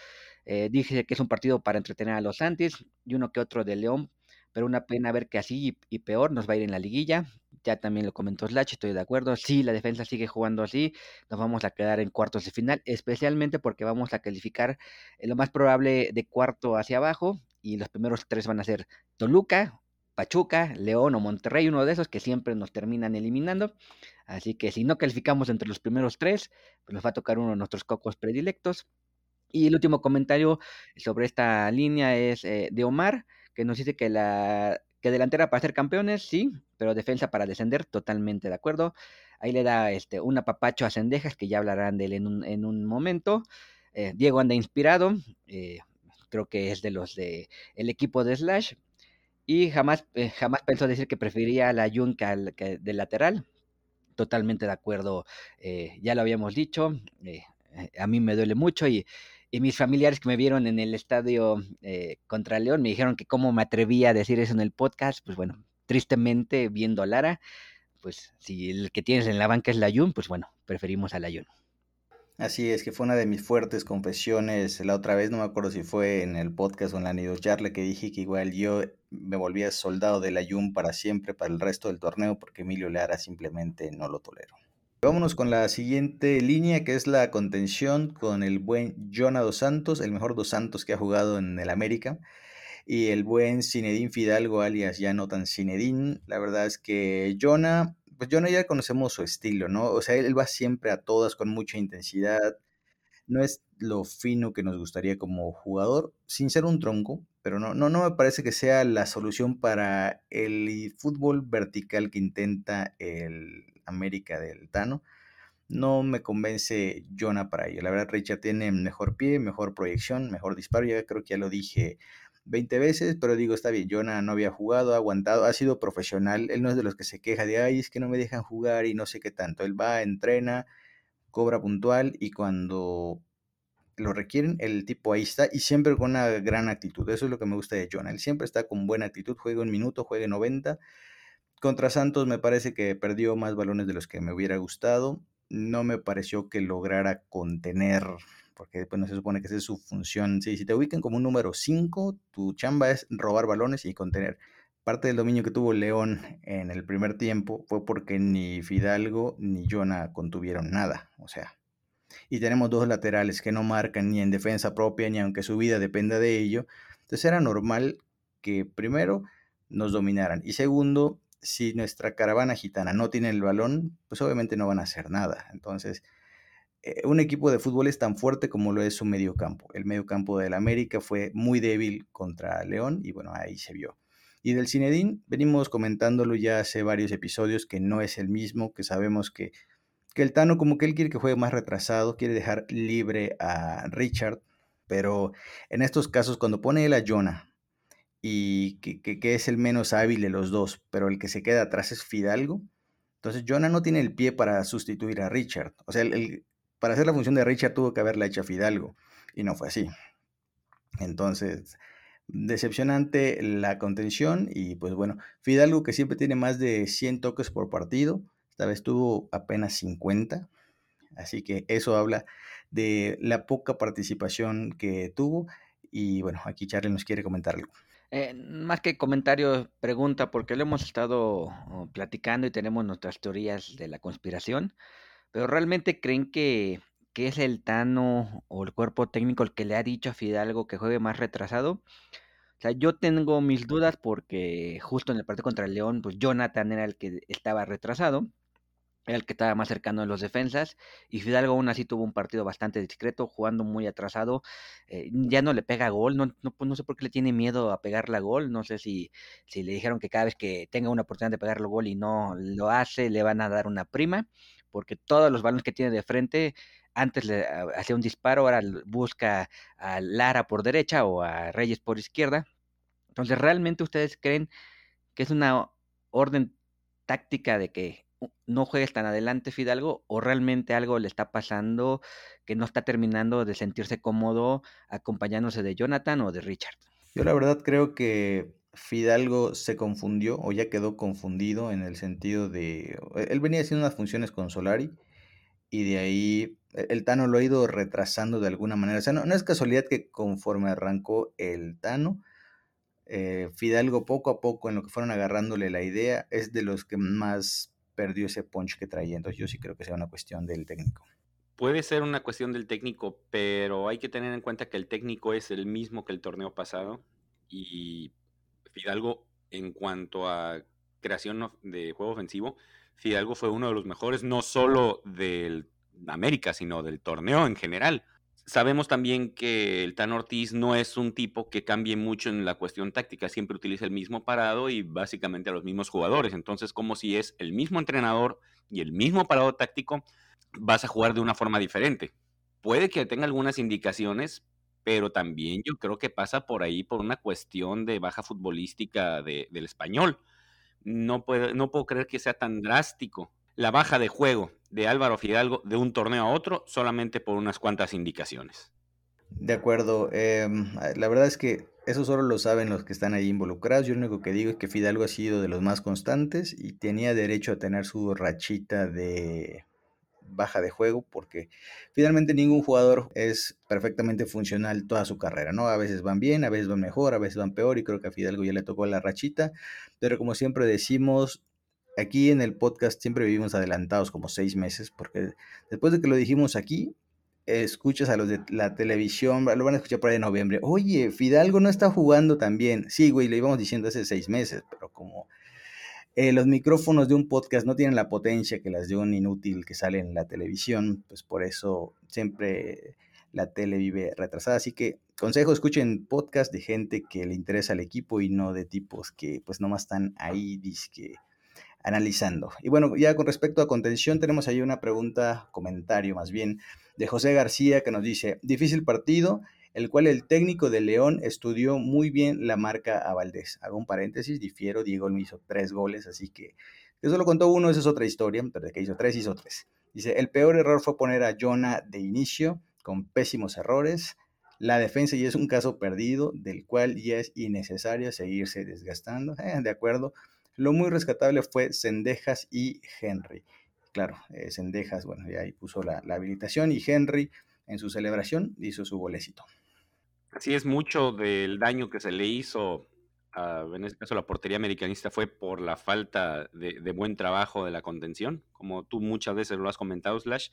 Eh, dice que es un partido para entretener a los Santis y uno que otro de León, pero una pena ver que así y, peor nos va a ir en la liguilla. Ya también lo comentó Slash, estoy de acuerdo. Si la defensa sigue jugando así, nos vamos a quedar en cuartos de final, especialmente porque vamos a calificar eh, lo más probable de cuarto hacia abajo y los primeros tres van a ser Toluca, Pachuca, León o Monterrey, uno de esos que siempre nos terminan eliminando. Así que si no calificamos entre los primeros tres, pues nos va a tocar uno de nuestros cocos predilectos. Y el último comentario sobre esta línea es eh, de Omar, que nos dice que la que delantera para ser campeones, sí, pero defensa para descender, totalmente de acuerdo. Ahí le da este, un apapacho a Cendejas, que ya hablarán de él en un, en un momento. Eh, Diego anda inspirado, eh, creo que es de los de el equipo de Slash. Y jamás, eh, jamás pensó decir que prefería a la Jun que, de lateral. Totalmente de acuerdo, eh, ya lo habíamos dicho. Eh, a mí me duele mucho y, mis familiares que me vieron en el estadio contra León me dijeron que cómo me atrevía a decir eso en el podcast. Pues bueno, tristemente viendo a Lara, pues si el que tienes en la banca es la Jun, pues bueno, preferimos a la Jun. Así es, que fue una de mis fuertes confesiones la otra vez, no me acuerdo si fue en el podcast o en la Nido Charla, que dije que igual yo me volvía soldado de la Jun para siempre, para el resto del torneo, porque Emilio Lara simplemente no lo tolero. Vámonos con la siguiente línea, que es la contención con el buen Jonah Dos Santos, el mejor Dos Santos que ha jugado en el América, y el buen Zinedine Fidalgo, alias ya no tan Zinedine. La verdad es que Jonah pues no ya conocemos su estilo, ¿no? O sea, él va siempre a todas con mucha intensidad. No es lo fino que nos gustaría como jugador, sin ser un tronco, pero no, no, no me parece que sea la solución para el fútbol vertical que intenta el América del Tano. No me convence Jonah para ello. La verdad, Richard tiene mejor pie, mejor proyección, mejor disparo. Ya creo que ya lo dije 20 veces, pero digo, está bien, Jonah no había jugado, ha aguantado, ha sido profesional, él no es de los que se queja de, ay, es que no me dejan jugar y no sé qué tanto, él va, entrena, cobra puntual y cuando lo requieren, el tipo ahí está y siempre con una gran actitud, eso es lo que me gusta de Jonah, él siempre está con buena actitud, juega un minuto, juega 90. Contra Santos me parece que perdió más balones de los que me hubiera gustado. No me pareció que lograra contener porque después no se supone que esa es su función. si te ubican como un número 5, tu chamba es robar balones y contener. Parte del dominio que tuvo León en el primer tiempo fue porque ni Fidalgo ni Jonah contuvieron nada. O sea, y tenemos dos laterales que no marcan ni en defensa propia ni aunque su vida dependa de ello. Entonces era normal que primero nos dominaran y segundo, si nuestra caravana gitana no tiene el balón, pues obviamente no van a hacer nada. Entonces, eh, un equipo de fútbol es tan fuerte como lo es su mediocampo. El mediocampo del América fue muy débil contra León y bueno, ahí se vio. Y del Cinedín, venimos comentándolo ya hace varios episodios que no es el mismo, que sabemos que, que el Tano como que él quiere que juegue más retrasado, quiere dejar libre a Richard, pero en estos casos cuando pone él a Jonah y que, que, es el menos hábil de los dos, pero el que se queda atrás es Fidalgo, entonces Jonah no tiene el pie para sustituir a Richard. O sea, el, para hacer la función de Richard tuvo que haberla hecho Fidalgo y no fue así. Entonces, decepcionante la contención y pues bueno, Fidalgo que siempre tiene más de 100 toques por partido, esta vez tuvo apenas 50, así que eso habla de la poca participación que tuvo y bueno, aquí Charlie nos quiere comentar algo. Eh, más que comentario, pregunta, porque lo hemos estado oh, platicando y tenemos nuestras teorías de la conspiración, pero ¿realmente creen que, que es el Tano o el cuerpo técnico el que le ha dicho a Fidalgo que juegue más retrasado? O sea, yo tengo mis dudas porque justo en el partido contra el León, pues Jonathan era el que estaba retrasado era el que estaba más cercano de los defensas, y Fidalgo aún así tuvo un partido bastante discreto, jugando muy atrasado, eh, ya no le pega gol, no, no, no, sé por qué le tiene miedo a pegarle a gol, no sé si, si le dijeron que cada vez que tenga una oportunidad de pegarle gol y no lo hace, le van a dar una prima, porque todos los balones que tiene de frente, antes le hacía un disparo, ahora busca a Lara por derecha o a Reyes por izquierda, entonces realmente ustedes creen que es una orden táctica de que no juegues tan adelante Fidalgo o realmente algo le está pasando que no está terminando de sentirse cómodo acompañándose de Jonathan o de Richard. Yo la verdad creo que Fidalgo se confundió o ya quedó confundido en el sentido de él venía haciendo unas funciones con Solari y de ahí e, el Tano lo ha ido retrasando de alguna manera. O sea, no, es casualidad que conforme arrancó el Tano, eh, Fidalgo poco a poco en lo que fueron agarrándole la idea es de los que más perdió ese punch que traía. Entonces yo sí creo que sea una cuestión del técnico. Puede ser una cuestión del técnico, pero hay que tener en cuenta que el técnico es el mismo que el torneo pasado y Fidalgo en cuanto a creación de juego ofensivo, Fidalgo fue uno de los mejores, no solo del América, sino del torneo en general. Sabemos también que el Tan Ortiz no es un tipo que cambie mucho en la cuestión táctica, siempre utiliza el mismo parado y básicamente a los mismos jugadores. Entonces, como si es el mismo entrenador y el mismo parado táctico, vas a jugar de una forma diferente. Puede que tenga algunas indicaciones, pero también yo creo que pasa por ahí por una cuestión de baja futbolística del español. No puedo, no puedo creer que sea tan drástico la baja de juego de Álvaro Fidalgo de un torneo a otro solamente por unas cuantas indicaciones. De acuerdo, em, la verdad es que eso solo lo saben los que están ahí involucrados. Yo lo único que digo es que Fidalgo ha sido de los más constantes y tenía derecho a tener su rachita de baja de juego porque finalmente ningún jugador es perfectamente funcional toda su carrera, ¿no? A veces van bien, a veces van mejor, a veces van peor y creo que a Fidalgo ya le tocó la rachita, pero como siempre decimos, aquí en el podcast siempre vivimos adelantados como seis meses, porque después de que lo dijimos aquí, escuchas a los de la televisión, lo van a escuchar por ahí en noviembre. Oye, Fidalgo no está jugando tan bien. Sí, güey, lo íbamos diciendo hace seis meses, pero como eh, los micrófonos de un podcast no tienen la potencia que las de un inútil que sale en la televisión, pues por eso siempre la tele vive retrasada. Así que consejo, escuchen podcast de gente que le interesa al equipo y no de tipos que pues nomás están ahí, disque analizando. Y bueno, ya con respecto a contención, tenemos ahí una pregunta, comentario más bien, de José García que nos dice, difícil partido, el cual el técnico de León estudió muy bien la marca a Valdés. Hago un paréntesis, difiero, Diego me hizo tres goles, así que que solo contó uno, esa es otra historia, pero de que hizo tres, hizo tres. Dice, el peor error fue poner a Jonah de inicio, con pésimos errores. La defensa ya es un caso perdido, del cual ya es innecesario seguirse desgastando. Eh, de acuerdo, lo muy rescatable fue Sendejas y Henry. Claro, eh, Sendejas, bueno, ya ahí puso la, habilitación y Henry en su celebración hizo su golecito. Así es, mucho del daño que se le hizo, en este caso la portería americanista, fue por la falta de, buen trabajo de la contención, como tú muchas veces lo has comentado, Slash.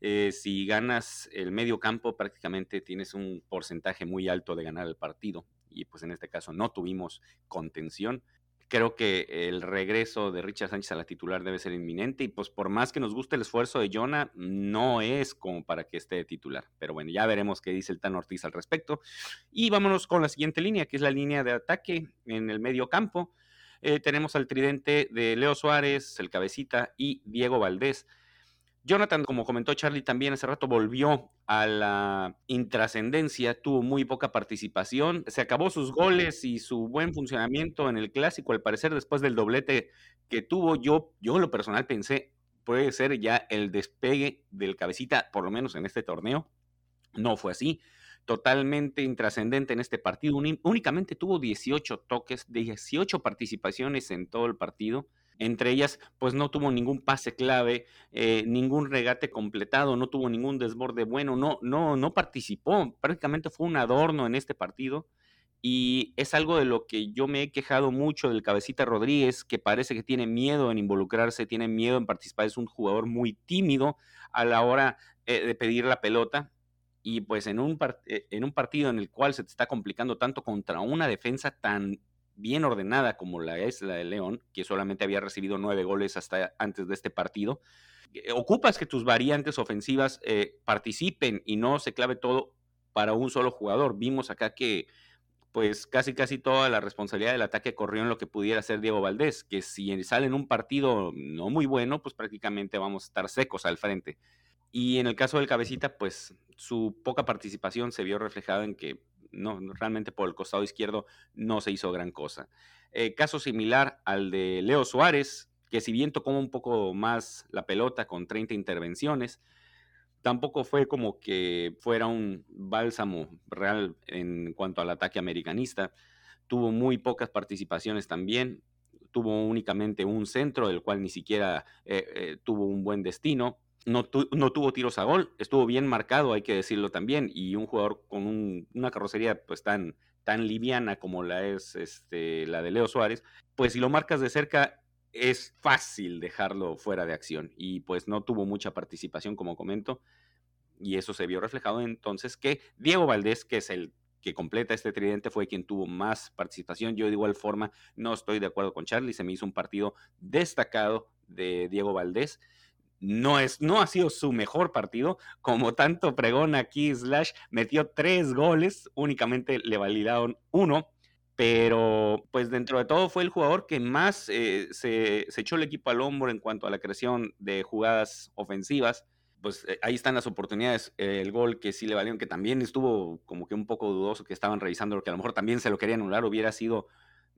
Eh, si ganas el medio campo, prácticamente tienes un porcentaje muy alto de ganar el partido. Y pues en este caso no tuvimos contención creo que el regreso de Richard Sánchez a la titular debe ser inminente y pues por más que nos guste el esfuerzo de Jonah, no es como para que esté de titular. Pero bueno, ya veremos qué dice el Tan Ortiz al respecto. Y vámonos con la siguiente línea, que es la línea de ataque en el medio campo. Eh, tenemos al tridente de Leo Suárez, el cabecita y Diego Valdés. Jonathan, como comentó Charlie también hace rato, volvió a la intrascendencia, tuvo muy poca participación, se acabó sus goles y su buen funcionamiento en el clásico, al parecer después del doblete que tuvo, yo, yo lo personal pensé, puede ser ya el despegue del cabecita, por lo menos en este torneo, no fue así, totalmente intrascendente en este partido, únicamente tuvo 18 toques, 18 participaciones en todo el partido, entre ellas, pues no tuvo ningún pase clave, eh, ningún regate completado, no tuvo ningún desborde bueno, no, no, no participó, prácticamente fue un adorno en este partido. Y es algo de lo que yo me he quejado mucho del cabecita Rodríguez, que parece que tiene miedo en involucrarse, tiene miedo en participar, es un jugador muy tímido a la hora eh, de pedir la pelota. Y pues en un, eh, en un partido en el cual se te está complicando tanto contra una defensa tan bien ordenada como la es la de León, que solamente había recibido nueve goles hasta antes de este partido, eh, ocupas que tus variantes ofensivas participen y no se clave todo para un solo jugador. Vimos acá que pues casi casi toda la responsabilidad del ataque corrió en lo que pudiera ser Diego Valdés, que si sale en un partido no muy bueno, pues prácticamente vamos a estar secos al frente. Y en el caso del cabecita, pues su poca participación se vio reflejada en que no, realmente por el costado izquierdo no se hizo gran cosa. Eh, caso similar al de Leo Suárez, que si bien tocó un poco más la pelota con 30 intervenciones, tampoco fue como que fuera un bálsamo real en cuanto al ataque americanista. Tuvo muy pocas participaciones también. Tuvo únicamente un centro, del cual ni siquiera eh, eh, tuvo un buen destino. No, no, tuvo tiros a gol, estuvo bien marcado, hay que decirlo también, y un jugador con una carrocería pues tan, tan liviana como la es este, la de Leo Suárez, pues si lo marcas de cerca es fácil dejarlo fuera de acción y pues no tuvo mucha participación como comento y eso se vio reflejado entonces que Diego Valdés, que es el que completa este tridente, fue quien tuvo más participación. Yo de igual forma no estoy de acuerdo con Charlie, se me hizo un partido destacado de Diego Valdés. No, es, no ha sido su mejor partido, como tanto pregón aquí Slash, metió tres goles, únicamente le validaron uno, pero pues dentro de todo fue el jugador que más eh, se, echó el equipo al hombro en cuanto a la creación de jugadas ofensivas. Pues eh, ahí están las oportunidades. el gol que sí le valieron, que también estuvo como que un poco dudoso, que estaban revisando lo que a lo mejor también se lo quería anular, hubiera sido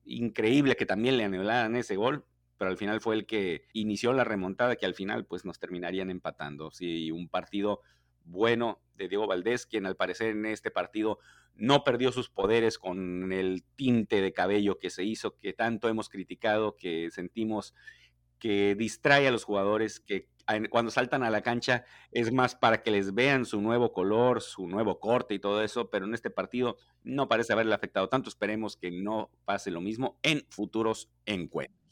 increíble que también le anularan ese gol, pero al final fue el que inició la remontada que al final pues nos terminarían empatando. Sí, un partido bueno de Diego Valdés, quien al parecer en este partido no perdió sus poderes con el tinte de cabello que se hizo, que tanto hemos criticado, que sentimos que distrae a los jugadores, que cuando saltan a la cancha es más para que les vean su nuevo color, su nuevo corte y todo eso, pero en este partido no parece haberle afectado tanto. Esperemos que no pase lo mismo en futuros encuentros.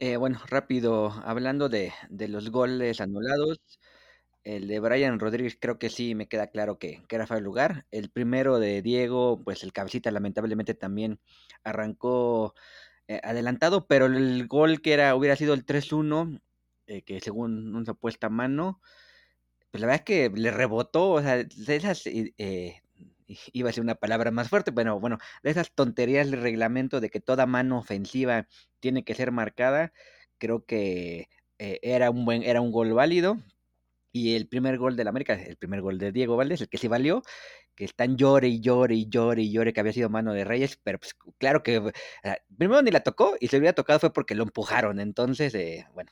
Eh, bueno, rápido, hablando de, de los goles anulados, el de Brian Rodríguez creo que sí me queda claro que, era fuera lugar. El primero de Diego, pues el cabecita lamentablemente también arrancó eh, adelantado, pero el gol que era hubiera sido el 3-1, eh, que según una supuesta mano, pues la verdad es que le rebotó, o sea, esas, eh, iba a ser una palabra más fuerte, pero bueno, de esas tonterías del reglamento de que toda mano ofensiva tiene que ser marcada, creo que era un buen, era un gol válido, y el primer gol del América, el primer gol de Diego Valdés, el que sí valió, que están llore y llore y llore y llore que había sido mano de Reyes, pero pues claro que primero ni la tocó y si hubiera tocado fue porque lo empujaron. Entonces, eh, bueno,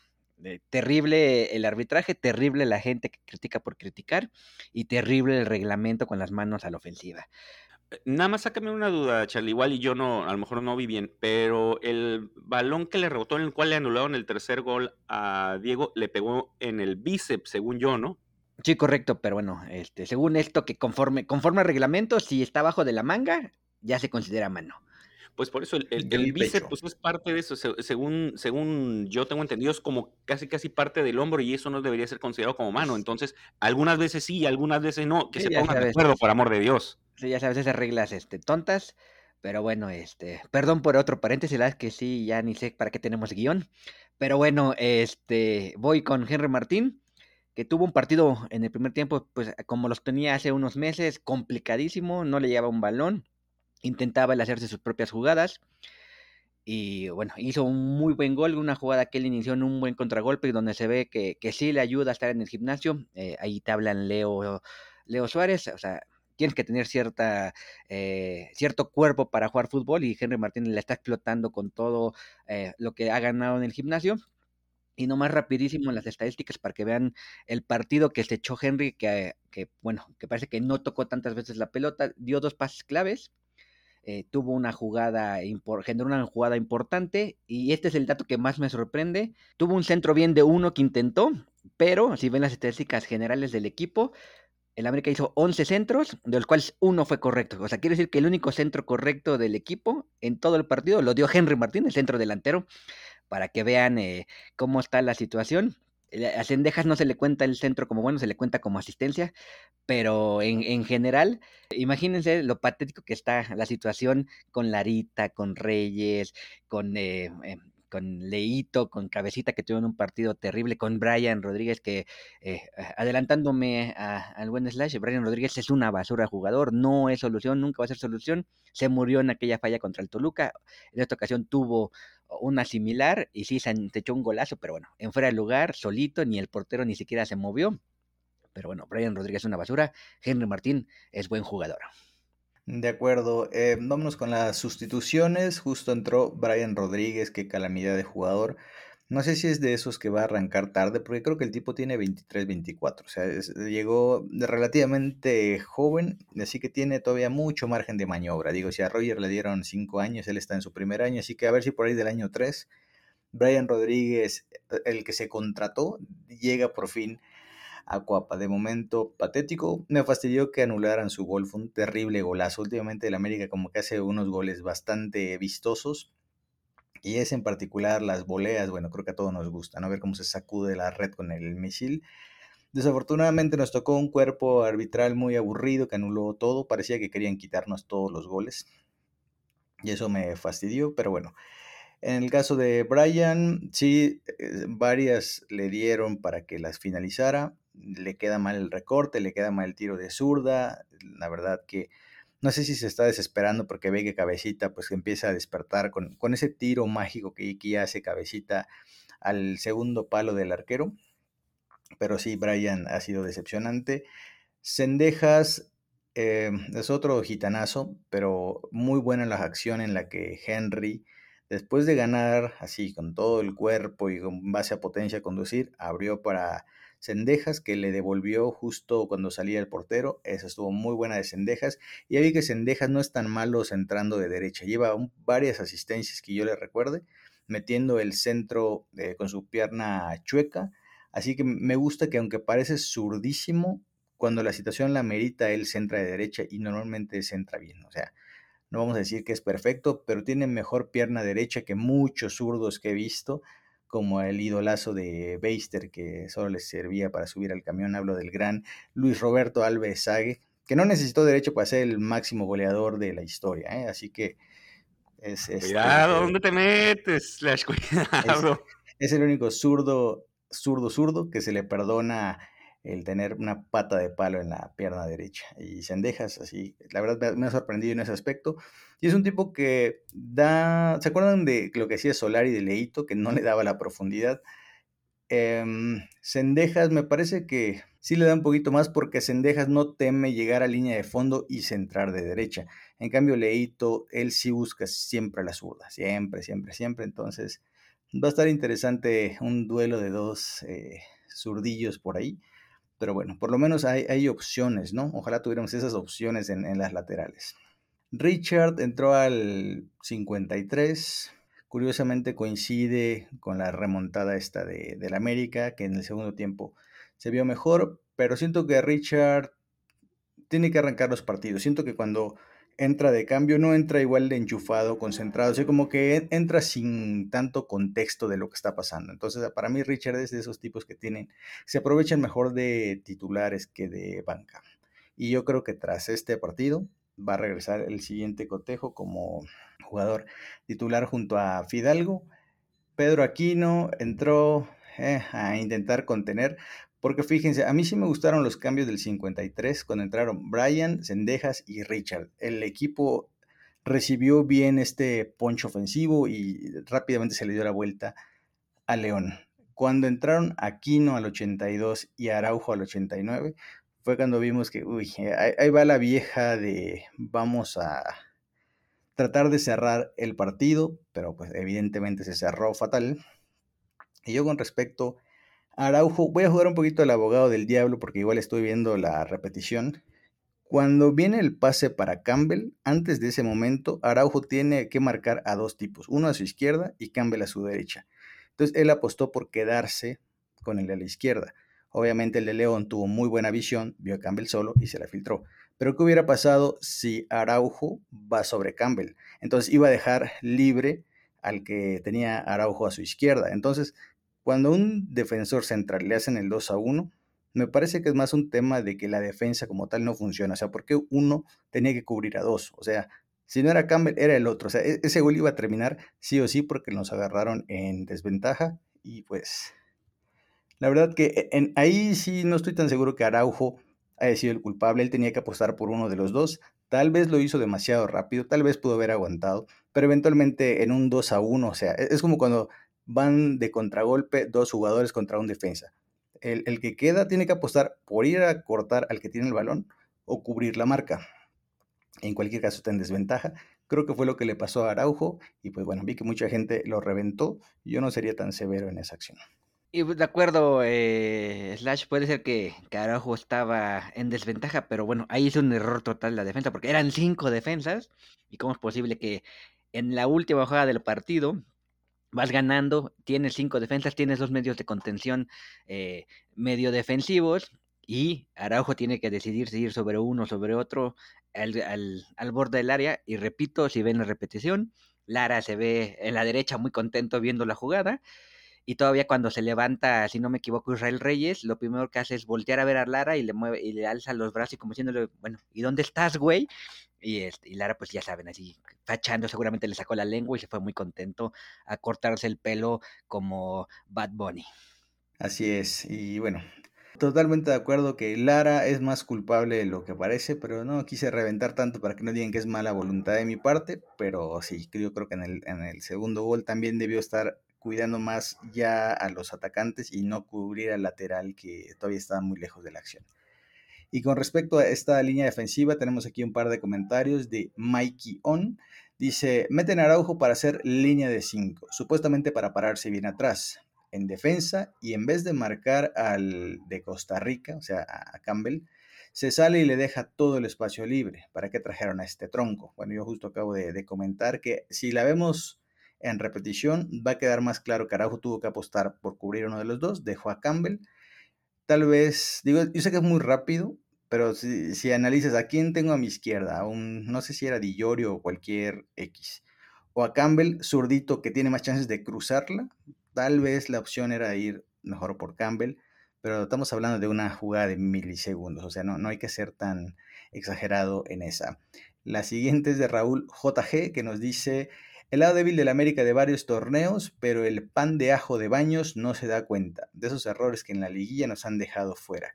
terrible el arbitraje, terrible la gente que critica por criticar y terrible el reglamento con las manos a la ofensiva. Eh, nada más sácame una duda, Charlie. Igual y yo no, a lo mejor no vi bien, pero el balón que le rebotó en el cual le anularon el tercer gol a Diego le pegó en el bíceps, según yo, ¿no? Sí, correcto, pero bueno, este, según esto que conforme, conforme al reglamento, si está abajo de la manga, ya se considera mano. Pues por eso el, el, bíceps pues, es parte de eso, según, según yo tengo entendido, es como casi casi parte del hombro y eso no debería ser considerado como mano. Entonces, algunas veces sí, algunas veces no, que se pongan de acuerdo, por amor de Dios. Sí, ya sabes, esas reglas este, tontas. Pero bueno, este, perdón por otro paréntesis, la es que sí, ya ni sé para qué tenemos guion. Pero bueno, este, voy con Henry Martín, que tuvo un partido en el primer tiempo, pues como los tenía hace unos meses, complicadísimo, no le llevaba un balón, intentaba el hacerse sus propias jugadas. Y bueno, hizo un muy buen gol, una jugada que él inició en un buen contragolpe, donde se ve que, que sí le ayuda a estar en el gimnasio. Eh, ahí te hablan Leo, Leo Suárez, o sea, tienes que tener cierta, eh, cierto cuerpo para jugar fútbol y Henry Martínez le está explotando con todo eh, lo que ha ganado en el gimnasio. Y nomás rapidísimo en las estadísticas para que vean el partido que se echó Henry, que, bueno, que parece que no tocó tantas veces la pelota, dio dos pases claves, eh, tuvo una jugada, generó una jugada importante y este es el dato que más me sorprende. Tuvo un centro bien de uno que intentó, pero si ven las estadísticas generales del equipo, el América hizo 11 centros, de los cuales uno fue correcto. O sea, quiere decir que el único centro correcto del equipo en todo el partido lo dio Henry Martín, el centro delantero, para que vean eh, cómo está la situación. A Cendejas no se le cuenta el centro como bueno, se le cuenta como asistencia, pero en, en, general, imagínense lo patético que está la situación con Larita, con Reyes, con eh, eh, con Leito, con Cabecita, que tuvieron un partido terrible, con Brian Rodríguez, que eh, adelantándome al buen Slash, Brian Rodríguez es una basura jugador, no es solución, nunca va a ser solución. Se murió en aquella falla contra el Toluca. En esta ocasión tuvo una similar y sí se echó un golazo, pero bueno, en fuera de lugar, solito, ni el portero ni siquiera se movió. Pero bueno, Brian Rodríguez es una basura, Henry Martín es buen jugador. De acuerdo, eh, vámonos con las sustituciones. Justo entró Brian Rodríguez, qué calamidad de jugador. No sé si es de esos que va a arrancar tarde, porque creo que el tipo tiene 23, 24. O sea, llegó relativamente joven, así que tiene todavía mucho margen de maniobra. Digo, si a Roger le dieron 5 años, él está en su primer año, así que a ver si por ahí del año 3, Brian Rodríguez, el que se contrató, llega por fin Acuapa. De momento patético. Me fastidió que anularan su gol. Fue un terrible golazo. Últimamente el América como que hace unos goles bastante vistosos. Y es en particular las voleas. Bueno, creo que a todos nos gusta, ¿no? Ver cómo se sacude la red con el misil. Desafortunadamente nos tocó un cuerpo arbitral muy aburrido que anuló todo. Parecía que querían quitarnos todos los goles. Y eso me fastidió, pero bueno. En el caso de Brian, sí, eh, varias le dieron para que las finalizara le queda mal el recorte, le queda mal el tiro de zurda, la verdad que no sé si se está desesperando porque ve que Cabecita pues empieza a despertar con, con ese tiro mágico que, que hace Cabecita al segundo palo del arquero, pero sí, Brian ha sido decepcionante. Sendejas eh, es otro gitanazo, pero muy buena la acción en la que Henry, después de ganar así con todo el cuerpo y con base a potencia conducir, abrió para Cendejas, que le devolvió justo cuando salía el portero. Esa estuvo muy buena de Cendejas. Y ahí vi que Cendejas no es tan malo centrando de derecha. Lleva varias asistencias que yo le recuerde, metiendo el centro eh, con su pierna chueca. Así que me gusta que aunque parece zurdísimo, cuando la situación la merita, él centra de derecha y normalmente centra bien. O sea, no vamos a decir que es perfecto, pero tiene mejor pierna derecha que muchos zurdos que he visto como el idolazo de Beister que solo les servía para subir al camión. Hablo del gran Luis Roberto Alves Sague, que no necesitó derecho para ser el máximo goleador de la historia. ¿eh? Así que es... Este, cuidado, ¿dónde te metes? Cuidado. Es, es, el único zurdo, zurdo, zurdo que se le perdona el tener una pata de palo en la pierna derecha. Y Sendejas, así, la verdad me ha sorprendido en ese aspecto. Y es un tipo que da, ¿se acuerdan de lo que hacía Solari de Leito, que no le daba la profundidad? Eh, Sendejas me parece que sí le da un poquito más porque Sendejas no teme llegar a línea de fondo y centrar de derecha. En cambio, Leito, él sí busca siempre la zurda, siempre, siempre, siempre. Entonces, va a estar interesante un duelo de dos eh, zurdillos por ahí. Pero bueno, por lo menos hay, opciones, ¿no? Ojalá tuviéramos esas opciones en, las laterales. Richard entró al 53. Curiosamente coincide con la remontada esta de, del América, que en el segundo tiempo se vio mejor, pero siento que Richard tiene que arrancar los partidos. Siento que cuando entra de cambio, no entra igual de enchufado, concentrado, o como que entra sin tanto contexto de lo que está pasando. Entonces, para mí Richard es de esos tipos que tienen, se aprovechan mejor de titulares que de banca. Y yo creo que tras este partido va a regresar el siguiente cotejo como jugador titular junto a Fidalgo. Pedro Aquino entró eh, a intentar contener, porque fíjense, a mí sí me gustaron los cambios del 53 cuando entraron Brian, Sendejas y Richard. El equipo recibió bien este poncho ofensivo y rápidamente se le dio la vuelta a León. Cuando entraron Aquino al 82 y Araujo al 89, fue cuando vimos que, uy, ahí, va la vieja de vamos a tratar de cerrar el partido, pero pues evidentemente se cerró fatal. Y yo con respecto Araujo, voy a jugar un poquito el abogado del diablo porque igual estoy viendo la repetición. Cuando viene el pase para Campbell, antes de ese momento, Araujo tiene que marcar a dos tipos, uno a su izquierda y Campbell a su derecha. Entonces él apostó por quedarse con el de la izquierda. Obviamente el de León tuvo muy buena visión, vio a Campbell solo y se la filtró. Pero ¿qué hubiera pasado si Araujo va sobre Campbell? Entonces iba a dejar libre al que tenía Araujo a su izquierda. Entonces, cuando un defensor central le hacen el 2 a 1, me parece que es más un tema de que la defensa como tal no funciona. O sea, ¿por qué uno tenía que cubrir a dos? O sea, si no era Campbell, era el otro. O sea, e-, ese gol iba a terminar sí o sí porque nos agarraron en desventaja y pues la verdad que ahí sí no estoy tan seguro que Araujo haya sido el culpable. Él tenía que apostar por uno de los dos. Tal vez lo hizo demasiado rápido, tal vez pudo haber aguantado, pero eventualmente en un 2 a 1, o sea, e, es como cuando van de contragolpe dos jugadores contra un defensa. El, el, que queda tiene que apostar por ir a cortar al que tiene el balón o cubrir la marca. En cualquier caso está en desventaja. Creo que fue lo que le pasó a Araujo y pues bueno, vi que mucha gente lo reventó. Yo no sería tan severo en esa acción. Y pues, de acuerdo, eh, Slash, puede ser que, Araujo estaba en desventaja, pero bueno, ahí es un error total la defensa, porque eran cinco defensas, y cómo es posible que en la última jugada del partido vas ganando, tienes cinco defensas, tienes dos medios de contención eh, medio defensivos, y Araujo tiene que decidir si ir sobre uno sobre otro al, al, al borde del área, y repito, si ven la repetición, Lara se ve en la derecha muy contento viendo la jugada, y todavía cuando se levanta, si no me equivoco, Israel Reyes, lo primero que hace es voltear a ver a Lara y le mueve y le alza los brazos y como diciéndole, bueno, ¿y dónde estás, güey? Y, este, y Lara, pues ya saben, así fachando, seguramente le sacó la lengua y se fue muy contento a cortarse el pelo como Bad Bunny. Así es, y bueno, Totalmente de acuerdo que Lara es más culpable de lo que parece, pero no quise reventar tanto para que no digan que es mala voluntad de mi parte, pero sí, yo creo que en el, en el segundo gol también debió estar cuidando más ya a los atacantes y no cubrir al lateral que todavía estaba muy lejos de la acción. Y con respecto a esta línea defensiva, tenemos aquí un par de comentarios de Mikey On. Dice, meten a Araujo para hacer línea de 5, supuestamente para pararse bien atrás, en defensa, y en vez de marcar al de Costa Rica, o sea, a Campbell, se sale y le deja todo el espacio libre. ¿Para qué trajeron a este tronco? Bueno, yo justo acabo de, de comentar que si la vemos en repetición, va a quedar más claro que Araujo tuvo que apostar por cubrir uno de los dos, dejó a Campbell. Tal vez, digo, yo sé que es muy rápido, pero si, si analizas a quién tengo a mi izquierda, un, no sé si era Di o cualquier X, o a Campbell, zurdito, que tiene más chances de cruzarla, tal vez la opción era ir mejor por Campbell, pero estamos hablando de una jugada de milisegundos, o sea, no, no hay que ser tan exagerado en esa. La siguiente es de Raúl JG, que nos dice, el lado débil del América de varios torneos, pero el pan de ajo de baños no se da cuenta de esos errores que en la liguilla nos han dejado fuera.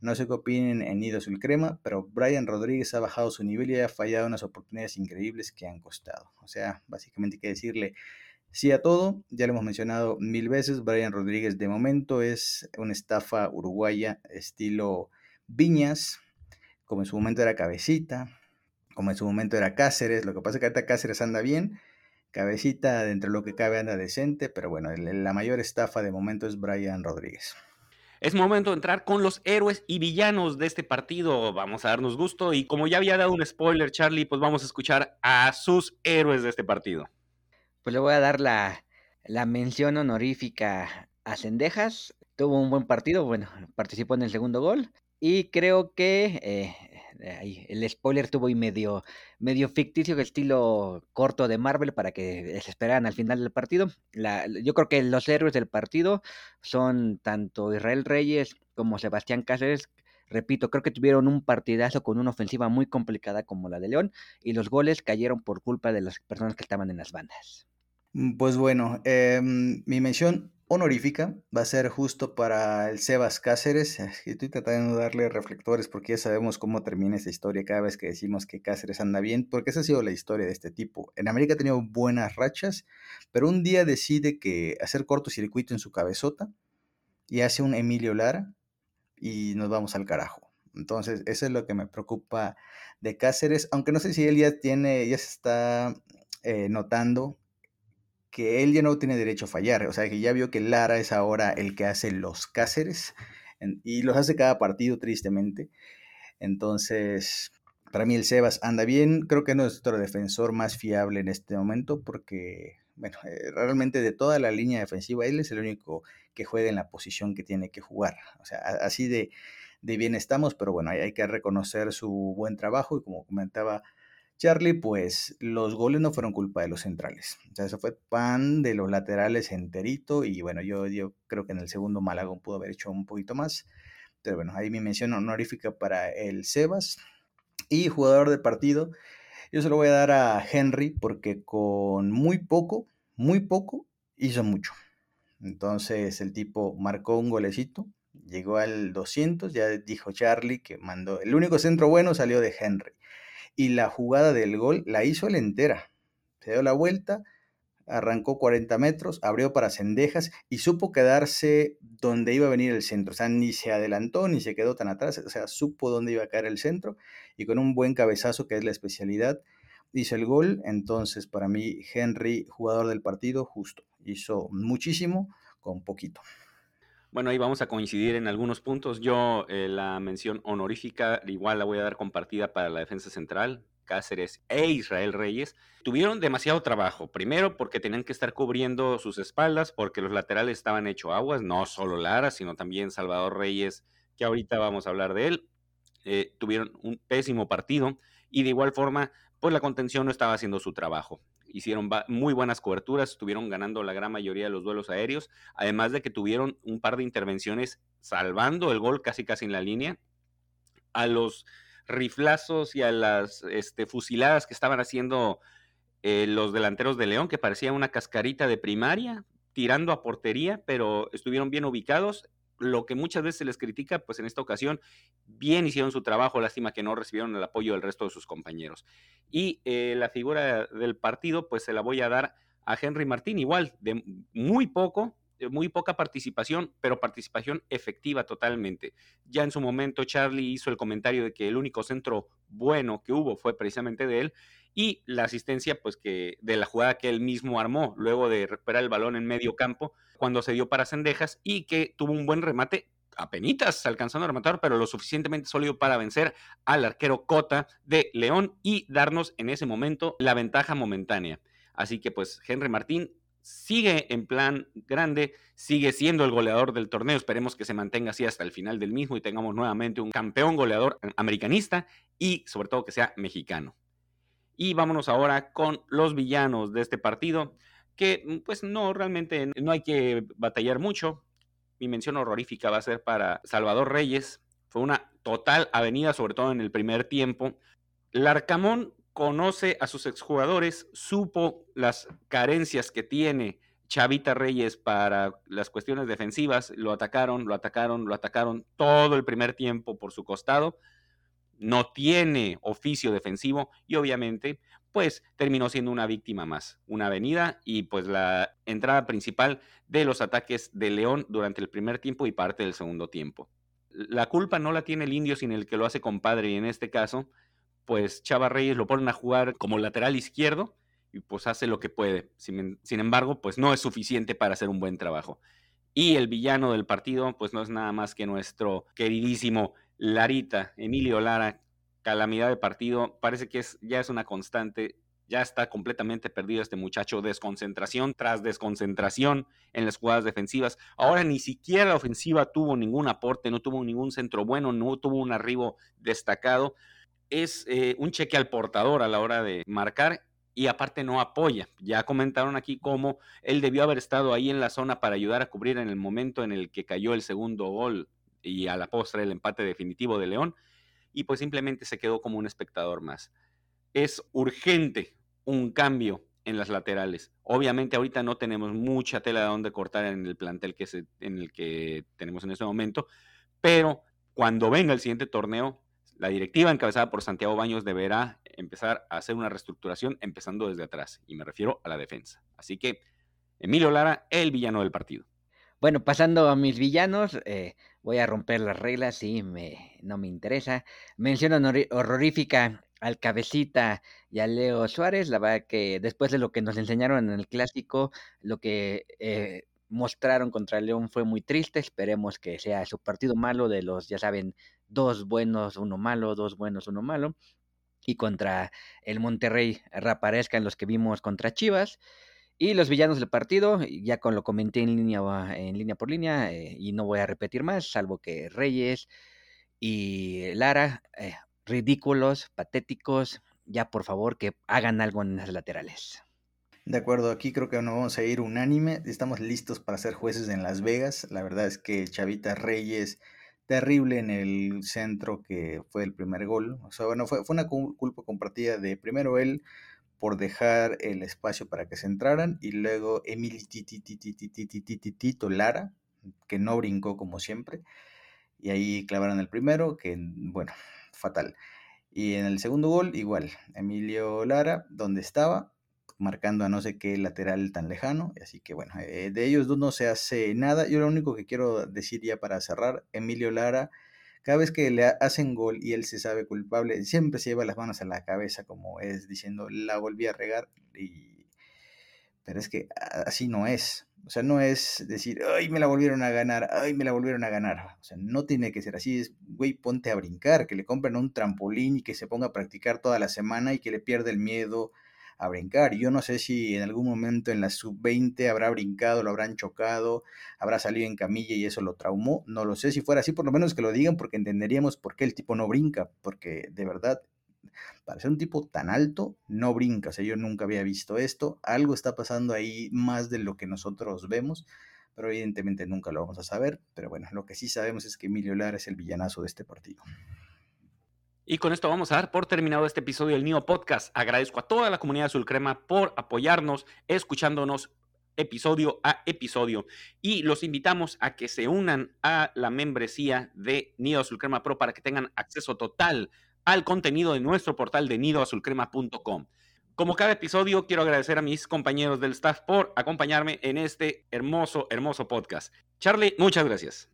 No sé qué opinen en Nido Azul Crema, pero Brian Rodríguez ha bajado su nivel y ha fallado unas oportunidades increíbles que han costado. O sea, básicamente hay que decirle sí a todo. Ya lo hemos mencionado mil veces. Brian Rodríguez de momento es una estafa uruguaya estilo Viñas, como en su momento era Cabecita, como en su momento era Cáceres. Lo que pasa es que ahorita Cáceres anda bien Cabecita, dentro de lo que cabe, anda decente, pero bueno, la mayor estafa de momento es Brian Rodríguez. Es momento de entrar con los héroes y villanos de este partido. Vamos a darnos gusto. Y como ya había dado un spoiler, Charlie, pues vamos a escuchar a sus héroes de este partido. Pues le voy a dar la, la mención honorífica a Cendejas. Tuvo un buen partido, bueno, participó en el segundo gol. Y creo que eh, el spoiler tuvo y medio, medio ficticio, estilo corto de Marvel para que se esperaran al final del partido. Yo creo que los héroes del partido son tanto Israel Reyes como Sebastián Cáceres. Repito, creo que tuvieron un partidazo con una ofensiva muy complicada como la de León y los goles cayeron por culpa de las personas que estaban en las bandas. Mm, pues bueno, em, mi mención honorífica va a ser justo para el Sebas Cáceres. Estoy tratando de darle reflectores porque ya sabemos cómo termina esta historia cada vez que decimos que Cáceres anda bien, porque esa ha sido la historia de este tipo. En América ha tenido buenas rachas, pero un día decide que hacer cortocircuito en su cabezota y hace un Emilio Lara y nos vamos al carajo. Entonces, eso es lo que me preocupa de Cáceres, aunque no sé si él ya tiene, ya se está eh, notando que él ya no tiene derecho a fallar. O sea, que ya vio que Lara es ahora el que hace los Cáceres y los hace cada partido, tristemente. Entonces, para mí el Sebas anda bien. Creo que es nuestro defensor más fiable en este momento porque bueno, eh, realmente de toda la línea defensiva, él es el único que juega en la posición que tiene que jugar. O sea, así de, bien estamos, pero bueno, hay que reconocer su buen trabajo y como comentaba Charlie, pues los goles no fueron culpa de los centrales. O sea, eso fue pan de los laterales enterito. Y bueno, yo, yo creo que en el segundo Malagón pudo haber hecho un poquito más. Pero bueno, ahí mi mención honorífica para el Sebas. Y jugador de partido, yo se lo voy a dar a Henry porque con muy poco, muy poco, hizo mucho. Entonces el tipo marcó un golecito, llegó al 200, ya dijo Charlie que mandó, el único centro bueno salió de Henry y la jugada del gol la hizo él entera. Se dio la vuelta, arrancó 40 metros, abrió para Cendejas y supo quedarse donde iba a venir el centro. O sea, ni se adelantó ni se quedó tan atrás, o sea, supo dónde iba a caer el centro y con un buen cabezazo, que es la especialidad, hizo el gol. Entonces, para mí, Henry, jugador del partido, justo. Hizo muchísimo con poquito. Bueno, ahí vamos a coincidir en algunos puntos. Yo eh, la mención honorífica igual la voy a dar compartida para la defensa central. Cáceres e Israel Reyes tuvieron demasiado trabajo. Primero porque tenían que estar cubriendo sus espaldas porque los laterales estaban hecho aguas, no solo Lara, sino también Salvador Reyes, que ahorita vamos a hablar de él. Eh, tuvieron un pésimo partido y de igual forma, pues la contención no estaba haciendo su trabajo hicieron muy buenas coberturas, estuvieron ganando la gran mayoría de los duelos aéreos, además de que tuvieron un par de intervenciones salvando el gol casi casi en la línea. A los riflazos y a las este, fusiladas que estaban haciendo eh, los delanteros de León, que parecía una cascarita de primaria, tirando a portería, pero estuvieron bien ubicados lo que muchas veces se les critica, pues en esta ocasión bien hicieron su trabajo, lástima que no recibieron el apoyo del resto de sus compañeros. Y eh, la figura del partido, pues se la voy a dar a Henry Martín, igual, de muy poco, de muy poca participación, pero participación efectiva totalmente. Ya en su momento Charlie hizo el comentario de que el único centro bueno que hubo fue precisamente de él, y la asistencia pues que de la jugada que él mismo armó luego de recuperar el balón en medio campo cuando se dio para Cendejas y que tuvo un buen remate apenitas alcanzando a rematar, pero lo suficientemente sólido para vencer al arquero Cota de León y darnos en ese momento la ventaja momentánea. Así que pues Henry Martín sigue en plan grande, sigue siendo el goleador del torneo, esperemos que se mantenga así hasta el final del mismo y tengamos nuevamente un campeón goleador americanista y sobre todo que sea mexicano. Y vámonos ahora con los villanos de este partido, que mm, pues no, realmente no hay que batallar mucho. Mi mención horrorífica va a ser para Salvador Reyes. Fue una total avenida, sobre todo en el primer tiempo. Larcamón conoce a sus exjugadores, supo las carencias que tiene Chavita Reyes para las cuestiones defensivas, lo atacaron, lo atacaron, lo atacaron todo el primer tiempo por su costado no tiene oficio defensivo y obviamente pues terminó siendo una víctima más, una avenida y pues la entrada principal de los ataques de León durante el primer tiempo y parte del segundo tiempo. La culpa no la tiene el indio sin el que lo hace compadre y en este caso pues Chava Reyes lo ponen a jugar como lateral izquierdo y pues hace lo que puede. Sin, sin embargo pues no es suficiente para hacer un buen trabajo. Y el villano del partido pues no es nada más que nuestro queridísimo Larita, Emilio Lara, calamidad de partido, parece que es, ya es una constante, ya está completamente perdido este muchacho, desconcentración tras desconcentración en las jugadas defensivas. Ahora ni siquiera la ofensiva tuvo ningún aporte, no tuvo ningún centro bueno, no tuvo un arribo destacado. Es eh, un cheque al portador a la hora de marcar y aparte no apoya. Ya comentaron aquí cómo él debió haber estado ahí en la zona para ayudar a cubrir en el momento en el que cayó el segundo gol y a la postre el empate definitivo de León, y pues simplemente se quedó como un espectador más. Es urgente un cambio en las laterales. Obviamente ahorita no tenemos mucha tela de donde cortar en el plantel que se, en el que tenemos en este momento, pero cuando venga el siguiente torneo, la directiva encabezada por Santiago Baños deberá empezar a hacer una reestructuración empezando desde atrás, y me refiero a la defensa. Así que Emilio Lara, el villano del partido. Bueno, pasando a mis villanos, eh, voy a romper las reglas, y me, no me interesa. Mención horrorífica al Cabecita y a Leo Suárez, la verdad que después de lo que nos enseñaron en el clásico, lo que eh, mostraron contra León fue muy triste, esperemos que sea su partido malo de los, ya saben, dos buenos, uno malo, dos buenos, uno malo, y contra el Monterrey reaparezcan los que vimos contra Chivas. Y los villanos del partido, ya con lo comenté en línea, en línea por línea, eh, y no voy a repetir más, salvo que Reyes y Lara, eh, ridículos, patéticos, ya por favor que hagan algo en las laterales. De acuerdo, aquí creo que no vamos a ir unánime. Estamos listos para ser jueces en Las Vegas. La verdad es que Chavita Reyes, terrible en el centro que fue el primer gol. O sea, bueno, fue, fue una culpa compartida de primero él por dejar el espacio para que se entraran y luego Emily Tito Lara, que no brincó como siempre. Y ahí clavaron el primero, que bueno, fatal. Y en el segundo gol, igual, Emilio Lara, donde estaba, marcando a no sé qué lateral tan lejano. Así que bueno, eh, de ellos dos no se hace nada. Yo lo único que quiero decir ya para cerrar, Emilio Lara, cada vez que le hacen gol y él se sabe culpable, siempre se lleva las manos a la cabeza como es diciendo, la volví a regar. Y... Pero es que así no es. O sea, no es decir, ay, me la volvieron a ganar, ay, me la volvieron a ganar. O sea, no tiene que ser así. Es, güey, ponte a brincar, que le compren un trampolín y que se ponga a practicar toda la semana y que le pierda el miedo a brincar. Yo no sé si en algún momento en la sub-20 habrá brincado, lo habrán chocado, habrá salido en camilla y eso lo traumó. No lo sé. Si fuera así, por lo menos que lo digan porque entenderíamos por qué el tipo no brinca. Porque de verdad, para ser un tipo tan alto, no brinca. O sea, yo nunca había visto esto. Algo está pasando ahí más de lo que nosotros vemos. Pero evidentemente nunca lo vamos a saber. Pero bueno, lo que sí sabemos es que Emilio Lara es el villanazo de este partido. Y con esto vamos a dar por terminado este episodio del NIO Podcast. Agradezco a toda la comunidad Azul Crema por apoyarnos, escuchándonos episodio a episodio. Y los invitamos a que se unan a la membresía de Nido Azul Crema Pro para que tengan acceso total al contenido de nuestro portal de nidoazulcrema.com. Como cada episodio, quiero agradecer a mis compañeros del staff por acompañarme en este hermoso, hermoso podcast. Charlie, muchas gracias.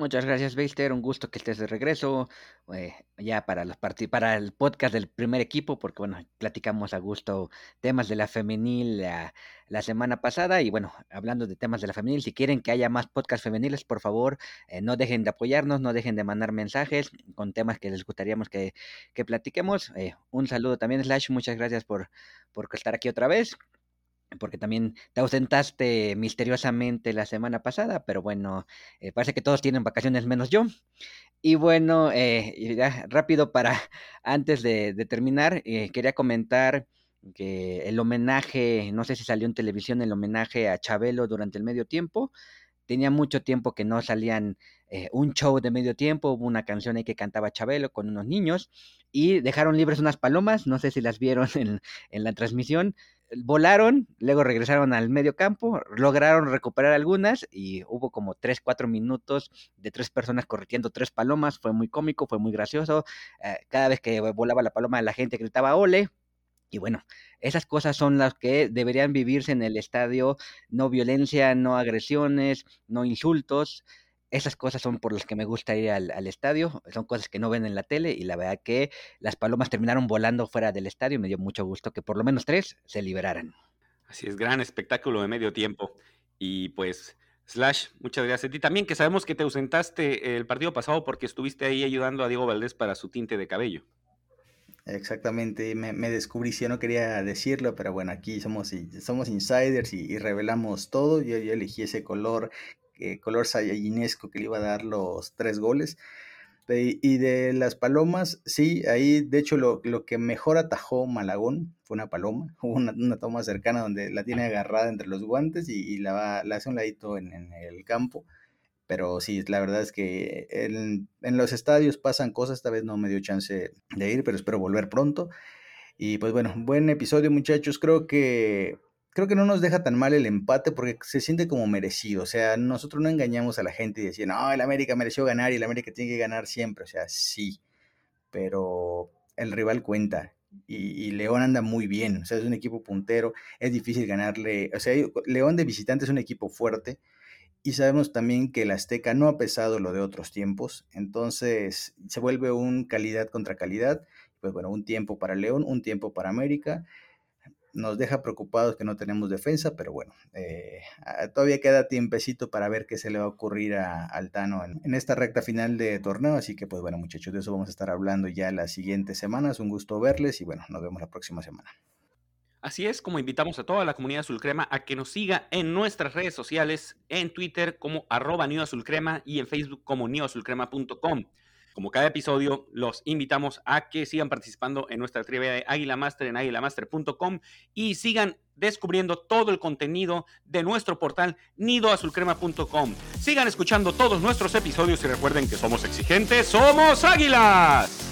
Muchas gracias, Beister. Un gusto que estés de regreso. Eh, ya para los para el podcast del primer equipo, porque bueno, platicamos a gusto temas de la femenil la, semana pasada. Y bueno, hablando de temas de la femenil, si quieren que haya más podcasts femeniles, por favor, eh, no dejen de apoyarnos, no dejen de mandar mensajes con temas que les gustaríamos que, que platiquemos. Eh, un saludo también, Slash. Muchas gracias por, por estar aquí otra vez porque también te ausentaste misteriosamente la semana pasada, pero bueno, eh, parece que todos tienen vacaciones menos yo. Y bueno, eh, ya rápido para antes de, terminar, eh, quería comentar que el homenaje, no sé si salió en televisión el homenaje a Chabelo durante el medio tiempo. Tenía mucho tiempo que no salían un show de medio tiempo, hubo una canción ahí que cantaba Chabelo con unos niños y dejaron libres unas palomas, no sé si las vieron en, en la transmisión, volaron, luego regresaron al medio campo, lograron recuperar algunas y hubo como 3, 4 minutos de tres personas corriendo tres palomas, fue muy cómico, fue muy gracioso, eh, cada vez que volaba la paloma la gente gritaba ole. Y bueno, esas cosas son las que deberían vivirse en el estadio, no violencia, no agresiones, no insultos, esas cosas son por las que me gusta ir al, estadio, son cosas que no ven en la tele y la verdad que las palomas terminaron volando fuera del estadio, me dio mucho gusto que por lo menos tres se liberaran. Así es, gran espectáculo de medio tiempo. Y pues, Slash, muchas gracias a ti también, que sabemos que te ausentaste el partido pasado porque estuviste ahí ayudando a Diego Valdés para su tinte de cabello. Exactamente, me, descubrí, si yo no quería decirlo, pero bueno, aquí somos, somos insiders y, revelamos todo. Yo, yo elegí ese color color sayayinesco que le iba a dar los tres goles. y de las palomas, sí, ahí de hecho lo, que mejor atajó Malagón fue una paloma. Hubo una, toma cercana donde la tiene agarrada entre los guantes y, la, la hace un ladito en, el campo. Pero sí, la verdad es que en, en, los estadios pasan cosas. Esta vez no me dio chance de ir, pero espero volver pronto. Y pues bueno, buen episodio muchachos. Creo que creo que no nos deja tan mal el empate porque se siente como merecido. O sea, nosotros no engañamos a la gente y decir, no, el América mereció ganar y el América tiene que ganar siempre. O sea, sí, pero el rival cuenta. Y, León anda muy bien, o sea, es un equipo puntero, es difícil ganarle, o sea, León de visitante es un equipo fuerte y sabemos también que el Azteca no ha pesado lo de otros tiempos, entonces se vuelve un calidad contra calidad, pues bueno, un tiempo para León, un tiempo para América nos deja preocupados que no tenemos defensa, pero bueno, eh, todavía queda tiempecito para ver qué se le va a ocurrir a Altano en, en, esta recta final de torneo, así que pues bueno muchachos, de eso vamos a estar hablando ya las siguientes semanas, un gusto verles y bueno, nos vemos la próxima semana. Así es como invitamos a toda la comunidad azulcrema a que nos siga en nuestras redes sociales, en Twitter como arroba Azulcrema y en Facebook como neoazulcrema.com. Como cada episodio, los invitamos a que sigan participando en nuestra trivia de Águila Master en águilamaster.com y sigan descubriendo todo el contenido de nuestro portal nidoazulcrema.com. Sigan escuchando todos nuestros episodios y recuerden que somos exigentes, somos águilas.